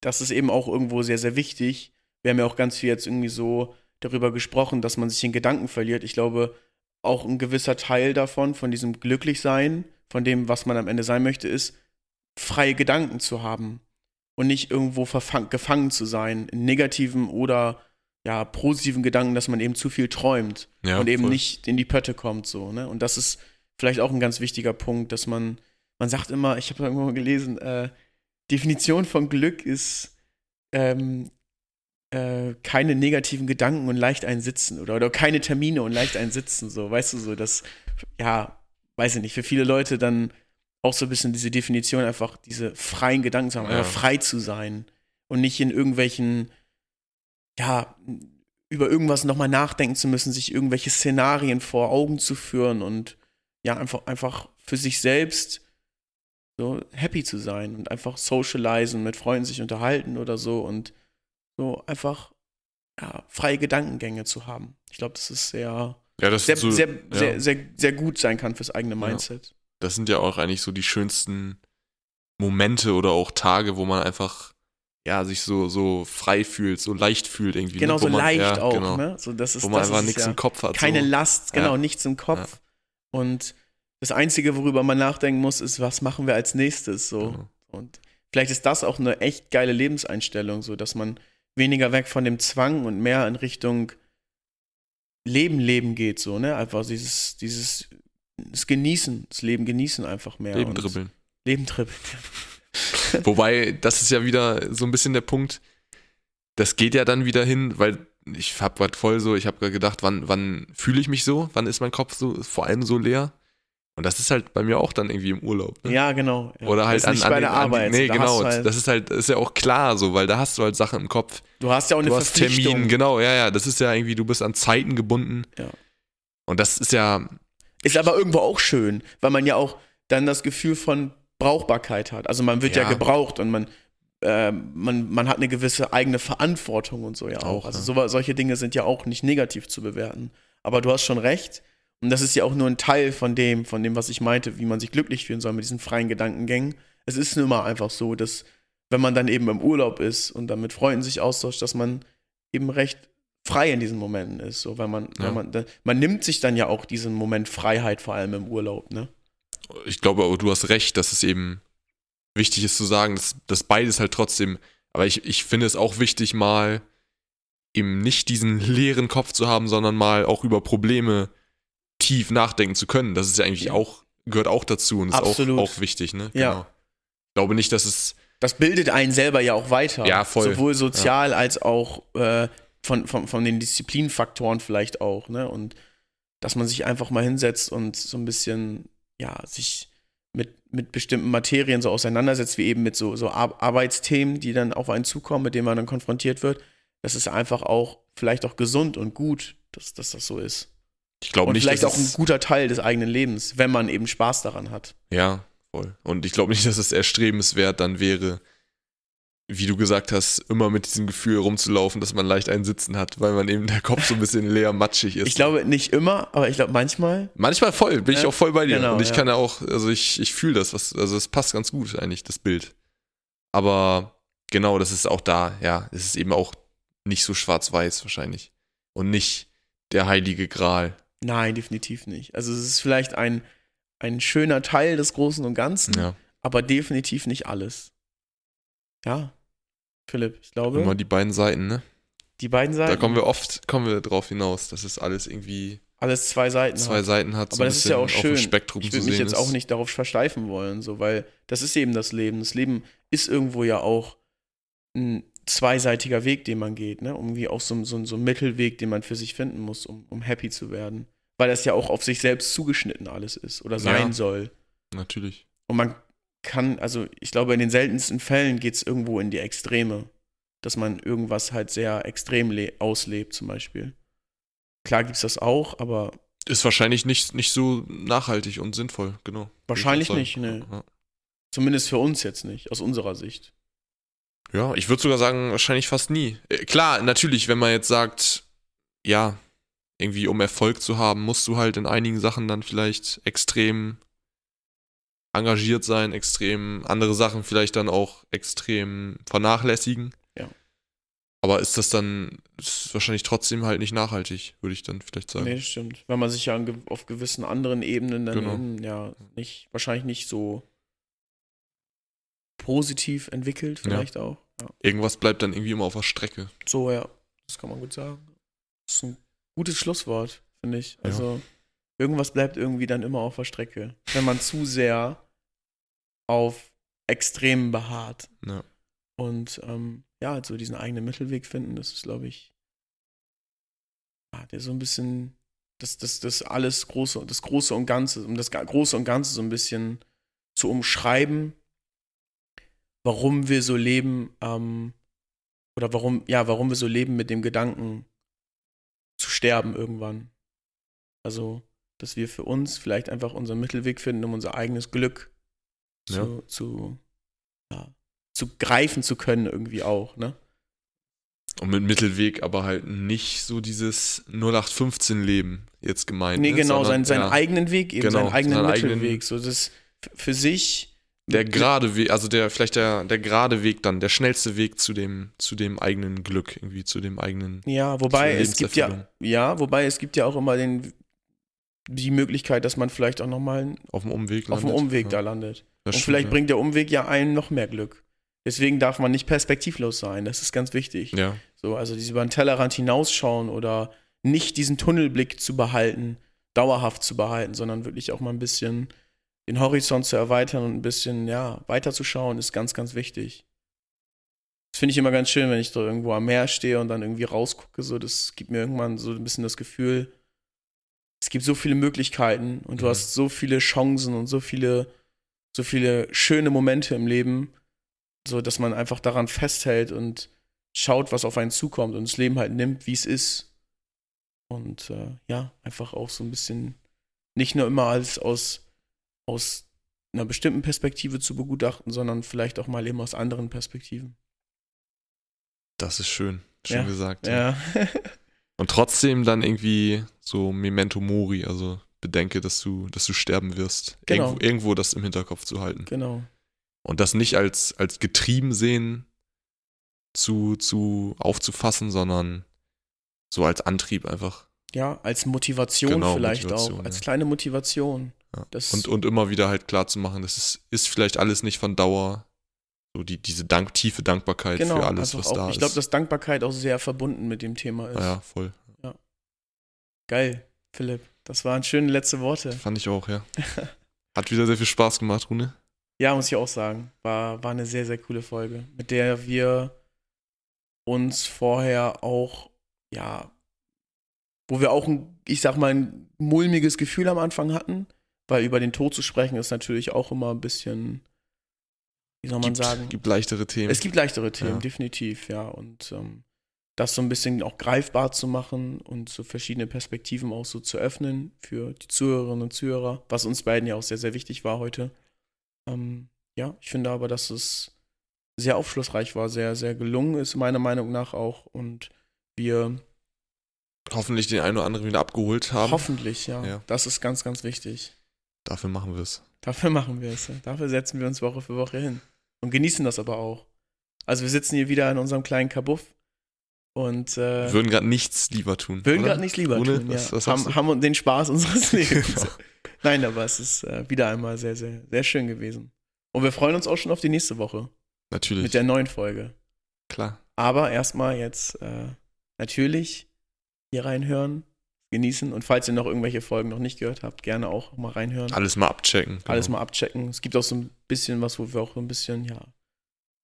das ist eben auch irgendwo sehr, sehr wichtig. Wir haben ja auch ganz viel jetzt irgendwie so darüber gesprochen, dass man sich in Gedanken verliert. Ich glaube, auch ein gewisser Teil davon, von diesem Glücklichsein, von dem, was man am Ende sein möchte, ist, freie Gedanken zu haben und nicht irgendwo gefangen zu sein in negativen oder ja, positiven Gedanken, dass man eben zu viel träumt ja, und eben voll. nicht in die Pötte kommt so, ne? Und das ist vielleicht auch ein ganz wichtiger Punkt, dass man man sagt immer, ich habe irgendwo mal gelesen, äh, Definition von Glück ist ähm, äh, keine negativen Gedanken und leicht einsitzen oder, oder keine Termine und leicht einsitzen, so, weißt du, so, das, ja, weiß ich nicht, für viele Leute dann auch so ein bisschen diese Definition, einfach diese freien Gedanken zu haben, Ja. einfach frei zu sein und nicht in irgendwelchen, ja, über irgendwas nochmal nachdenken zu müssen, sich irgendwelche Szenarien vor Augen zu führen und ja, einfach, einfach für sich selbst so happy zu sein und einfach socialisen, mit Freunden sich unterhalten oder so und so einfach ja, freie Gedankengänge zu haben. Ich glaube, das ist sehr, ja, das sehr, so, sehr, ja. sehr, sehr, sehr gut sein kann fürs eigene Mindset. das sind ja auch eigentlich so die schönsten Momente oder auch Tage, wo man einfach ja sich so so frei fühlt, so leicht fühlt irgendwie. Genau, ne? So man, leicht auch, genau. ne? So, das ist, Wo man das einfach nichts im Kopf hat. Keine so. Last, genau, nichts im Kopf. Und das Einzige, worüber man nachdenken muss, ist, was machen wir als nächstes so. Genau. Und vielleicht ist das auch eine echt geile Lebenseinstellung, so dass man weniger weg von dem Zwang und mehr in Richtung Leben, Leben geht, so, ne? Einfach dieses, dieses das Genießen, das Leben genießen einfach mehr. Leben dribbeln. Leben dribbeln. Wobei, das ist ja wieder so ein bisschen der Punkt, das geht ja dann wieder hin, weil ich hab grad voll so, ich habe gerade gedacht, wann, wann fühle ich mich so? Wann ist mein Kopf so vor allem so leer? Und das ist halt bei mir auch dann irgendwie im Urlaub. Ne? Ja, genau. Ja. Oder halt an, nicht an bei der an die- Arbeit. Nee, Da genau. halt, Das ist halt, ist ja auch klar so, weil da hast du halt Sachen im Kopf. du hast ja auch eine du hast Verpflichtung. Termin, genau, ja, ja. Das ist ja irgendwie, du bist an Zeiten gebunden. Ja. Und das ist ja, Ist aber irgendwo auch schön, weil man ja auch dann das Gefühl von Brauchbarkeit hat. Also man wird ja, Ja. gebraucht und man, äh, man, man hat eine gewisse eigene Verantwortung und so ja auch. Auch, Also so, solche Dinge sind ja auch nicht negativ zu bewerten. Aber du hast schon recht. Und das ist ja auch nur ein Teil von dem, von dem, was ich meinte, wie man sich glücklich fühlen soll mit diesen freien Gedankengängen. Es ist nun mal einfach so, dass wenn man dann eben im Urlaub ist und dann mit Freunden sich austauscht, dass man eben recht frei in diesen Momenten ist. So, weil man, Ja. weil man, man nimmt sich dann ja auch diesen Moment Freiheit, vor allem im Urlaub, ne? ich glaube, aber du hast recht, dass es eben wichtig ist zu sagen, dass, dass beides halt trotzdem, aber ich, ich finde es auch wichtig, mal eben nicht diesen leeren Kopf zu haben, sondern mal auch über Probleme tief nachdenken zu können. Das ist ja eigentlich Ja. auch, gehört auch dazu und ist auch, Absolut. auch wichtig, ne? Ja. Ich glaube nicht, dass es, Das bildet einen selber ja auch weiter. Ja, voll. Sowohl sozial als auch äh, von, von, von den Disziplinfaktoren vielleicht auch, ne? Und dass man sich einfach mal hinsetzt und so ein bisschen, ja, sich mit, mit bestimmten Materien so auseinandersetzt, wie eben mit so, so Ar Arbeitsthemen, die dann auf einen zukommen, mit denen man dann konfrontiert wird. Das ist einfach auch vielleicht auch gesund und gut, dass, dass das so ist. Ich glaube Und nicht, vielleicht dass auch ein guter Teil des eigenen Lebens, wenn man eben Spaß daran hat. Ja, voll. Und ich glaube nicht, dass es erstrebenswert dann wäre, wie du gesagt hast, immer mit diesem Gefühl rumzulaufen, dass man leicht ein Sitzen hat, weil man eben der Kopf so ein bisschen leer matschig ist. Ich glaube nicht immer, aber ich glaube manchmal. Manchmal voll, bin ich Ja, auch voll bei dir. genau, und ich ja. kann ja auch, also ich, ich fühle das, was, also es passt ganz gut eigentlich, das Bild. Aber genau, das ist auch da, ja, es ist eben auch nicht so schwarz-weiß wahrscheinlich. Und nicht der heilige Gral. Nein, definitiv nicht. Also es ist vielleicht ein, ein schöner Teil des Großen und Ganzen, Ja, aber definitiv nicht alles. Ja, Philipp, ich glaube, immer die beiden Seiten, ne? die beiden Seiten. Da kommen wir oft, kommen wir drauf hinaus, dass es alles irgendwie alles zwei Seiten zwei hat. Seiten hat, so Aber das ist ja auch auf dem schön. Spektrum Ich will mich jetzt ist. auch nicht darauf versteifen wollen, so, weil das ist eben das Leben. Das Leben ist irgendwo ja auch ein zweiseitiger Weg, den man geht, ne? Irgendwie auch so, so, so ein Mittelweg, den man für sich finden muss, um, um happy zu werden. Weil das ja auch auf sich selbst zugeschnitten alles ist oder sein Ja. soll. Natürlich. Und man kann, also ich glaube, in den seltensten Fällen geht es irgendwo in die Extreme, dass man irgendwas halt sehr extrem le- auslebt, zum Beispiel. Klar gibt es das auch, aber Ist wahrscheinlich nicht, nicht so nachhaltig und sinnvoll, genau. Wahrscheinlich nicht, ne. Ja. zumindest für uns jetzt nicht, aus unserer Sicht. Ja, ich würde sogar sagen, wahrscheinlich fast nie. Äh, klar, natürlich, wenn man jetzt sagt, ja, irgendwie um Erfolg zu haben, musst du halt in einigen Sachen dann vielleicht extrem engagiert sein, extrem andere Sachen vielleicht dann auch extrem vernachlässigen. Ja. Aber ist das dann ist wahrscheinlich trotzdem halt nicht nachhaltig, würde ich dann vielleicht sagen. Nee, stimmt. Weil man sich ja auf gewissen anderen Ebenen dann Genau. eben, ja nicht, wahrscheinlich nicht so positiv entwickelt, vielleicht auch. Ja. Irgendwas bleibt dann irgendwie immer auf der Strecke. So, ja, das kann man gut sagen. Das ist ein gutes Schlusswort, finde ich. Ja. Also, irgendwas bleibt irgendwie dann immer auf der Strecke, wenn man zu sehr auf Extremen beharrt. Ja. Und ähm, ja, halt so diesen eigenen Mittelweg finden, das ist, glaube ich, ja, der so ein bisschen, das, das, das alles Große, das Große und Ganze, um das Große und Ganze so ein bisschen zu umschreiben, warum wir so leben, ähm, oder warum, ja, warum wir so leben mit dem Gedanken zu sterben irgendwann. Also, dass wir für uns vielleicht einfach unseren Mittelweg finden, um unser eigenes Glück Ja. zu, zu, ja, zu greifen zu können, irgendwie auch, ne? Und mit Mittelweg aber halt nicht so dieses 0815-Leben jetzt gemeint. Nee, ne? genau, Sondern, seinen, seinen ja, eigenen Weg eben, Genau, seinen eigenen seinen Mittelweg. eigenen- so das für sich. Der gerade Weg, also der, vielleicht der, der gerade Weg dann, der schnellste Weg zu dem, zu dem eigenen Glück, irgendwie, zu dem eigenen. Ja, wobei es gibt ja, ja, wobei es gibt ja auch immer den, die Möglichkeit, dass man vielleicht auch nochmal Auf dem Umweg auf dem landet. Umweg ja, da landet. das Und stimmt, vielleicht ja. bringt der Umweg ja einen noch mehr Glück. Deswegen darf man nicht perspektivlos sein. Das ist ganz wichtig. Ja, So, also diese über den Tellerrand hinausschauen oder nicht diesen Tunnelblick zu behalten, dauerhaft zu behalten, sondern wirklich auch mal ein bisschen den Horizont zu erweitern und ein bisschen, ja, weiterzuschauen, ist ganz, ganz wichtig. Das finde ich immer ganz schön, wenn ich da irgendwo am Meer stehe und dann irgendwie rausgucke. So, das gibt mir irgendwann so ein bisschen das Gefühl, es gibt so viele Möglichkeiten und du Mhm. hast so viele Chancen und so viele, so viele schöne Momente im Leben, so dass man einfach daran festhält und schaut, was auf einen zukommt und das Leben halt nimmt, wie es ist. Und äh, ja, einfach auch so ein bisschen nicht nur immer alles aus, aus einer bestimmten Perspektive zu begutachten, sondern vielleicht auch mal eben aus anderen Perspektiven. das ist schön. Schön Ja, gesagt. Ja. Und trotzdem dann irgendwie so Memento Mori, also bedenke, dass du, dass du sterben wirst. Genau. Irgendwo, irgendwo das im Hinterkopf zu halten. genau. Und das nicht als, als getrieben sehen zu, zu aufzufassen, sondern so als Antrieb einfach. Ja, als Motivation Genau, vielleicht Motivation, auch. Als ja. kleine Motivation. Ja. Und, und immer wieder halt klar zu machen, das ist, ist vielleicht alles nicht von Dauer. So die, diese Dank, tiefe Dankbarkeit genau, für alles, einfach was auch, da ich glaube, ist. dass Dankbarkeit auch sehr verbunden mit dem Thema ist. ja, voll. Geil, Philipp. Das waren schöne letzte Worte. Fand ich auch, ja. Hat wieder sehr viel Spaß gemacht, Rune. Ja, muss ich auch sagen. War, war eine sehr, sehr coole Folge, mit der wir uns vorher auch, ja, wo wir auch ein, ich sag mal, ein mulmiges Gefühl am Anfang hatten, weil über den Tod zu sprechen ist natürlich auch immer ein bisschen, wie soll man gibt, sagen? Gibt leichtere Themen. Es gibt leichtere Themen, Ja. definitiv, ja. Und ähm, das so ein bisschen auch greifbar zu machen und so verschiedene Perspektiven auch so zu öffnen für die Zuhörerinnen und Zuhörer, was uns beiden ja auch sehr, sehr wichtig war heute. Ähm, ja, ich finde aber, dass es sehr aufschlussreich war, sehr, sehr gelungen ist, meiner Meinung nach auch. Und wir Hoffentlich den einen oder anderen wieder abgeholt haben. hoffentlich, ja, Ja. das ist ganz, ganz wichtig. Dafür machen wir es. Dafür machen wir es. ja. Dafür setzen wir uns Woche für Woche hin. Und genießen das aber auch. Also wir sitzen hier wieder in unserem kleinen Kabuff und äh, Würden gerade nichts lieber tun. würden gerade nichts lieber Rune, tun. was- ja. was haben, haben den Spaß unseres Lebens. Genau. Nein, aber es ist äh, wieder einmal sehr, sehr, sehr schön gewesen. Und wir freuen uns auch schon auf die nächste Woche Natürlich. mit der neuen Folge. Klar. Aber erstmal jetzt äh, natürlich hier reinhören. Genießen. Und falls ihr noch irgendwelche Folgen noch nicht gehört habt, gerne auch mal reinhören. Alles mal abchecken. Genau. Alles mal abchecken. Es gibt auch so ein bisschen was, wo wir auch so ein bisschen, ja,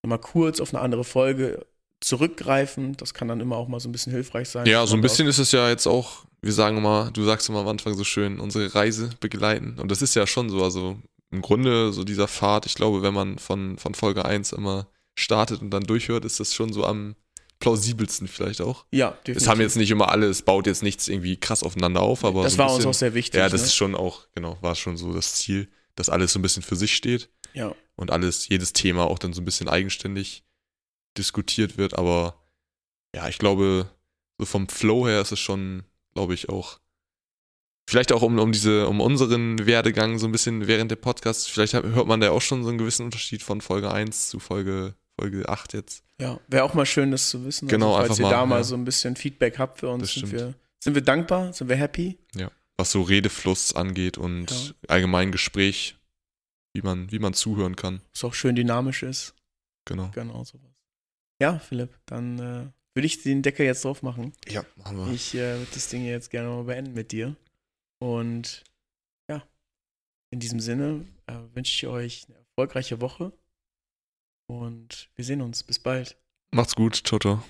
mal kurz auf eine andere Folge zurückgreifen. Das kann dann immer auch mal so ein bisschen hilfreich sein. Ja, so ein bisschen ist es ja jetzt auch, wir sagen immer, du sagst immer am Anfang so schön, unsere Reise begleiten. Und das ist ja schon so, also im Grunde so dieser Pfad, ich glaube, wenn man von, von Folge 1 immer startet und dann durchhört, ist das schon so am plausibelsten vielleicht auch. Ja, definitiv. Es haben jetzt nicht immer alle, es baut jetzt nichts irgendwie krass aufeinander auf, aber. Das so war ein uns bisschen, auch sehr wichtig. Ja, das ne? ist schon auch, genau, war schon so das Ziel, dass alles so ein bisschen für sich steht Ja, und alles, jedes Thema auch dann so ein bisschen eigenständig diskutiert wird, aber ja, ich glaube, so vom Flow her ist es schon, glaube ich, auch. Vielleicht auch um, um diese, um unseren Werdegang so ein bisschen während der Podcasts, vielleicht hört man da auch schon so einen gewissen Unterschied von Folge 1 zu Folge, Folge 8 jetzt. ja. Wäre auch mal schön, das zu wissen. Genau, also, falls einfach ihr mal, da mal ja. so ein bisschen Feedback habt für uns, sind wir, sind wir dankbar, sind wir happy. was so Redefluss angeht und Ja. allgemein Gespräch, wie man, wie man zuhören kann. Was auch schön dynamisch ist. Genau. Genau sowas. Ja, Philipp, dann äh, würde ich den Deckel jetzt drauf machen. Ja, machen wir. Ich äh, würde das Ding jetzt gerne mal beenden mit dir. Und ja, in diesem Sinne äh, wünsche ich euch eine erfolgreiche Woche. Und wir sehen uns. Bis bald. Macht's gut. Ciao, ciao.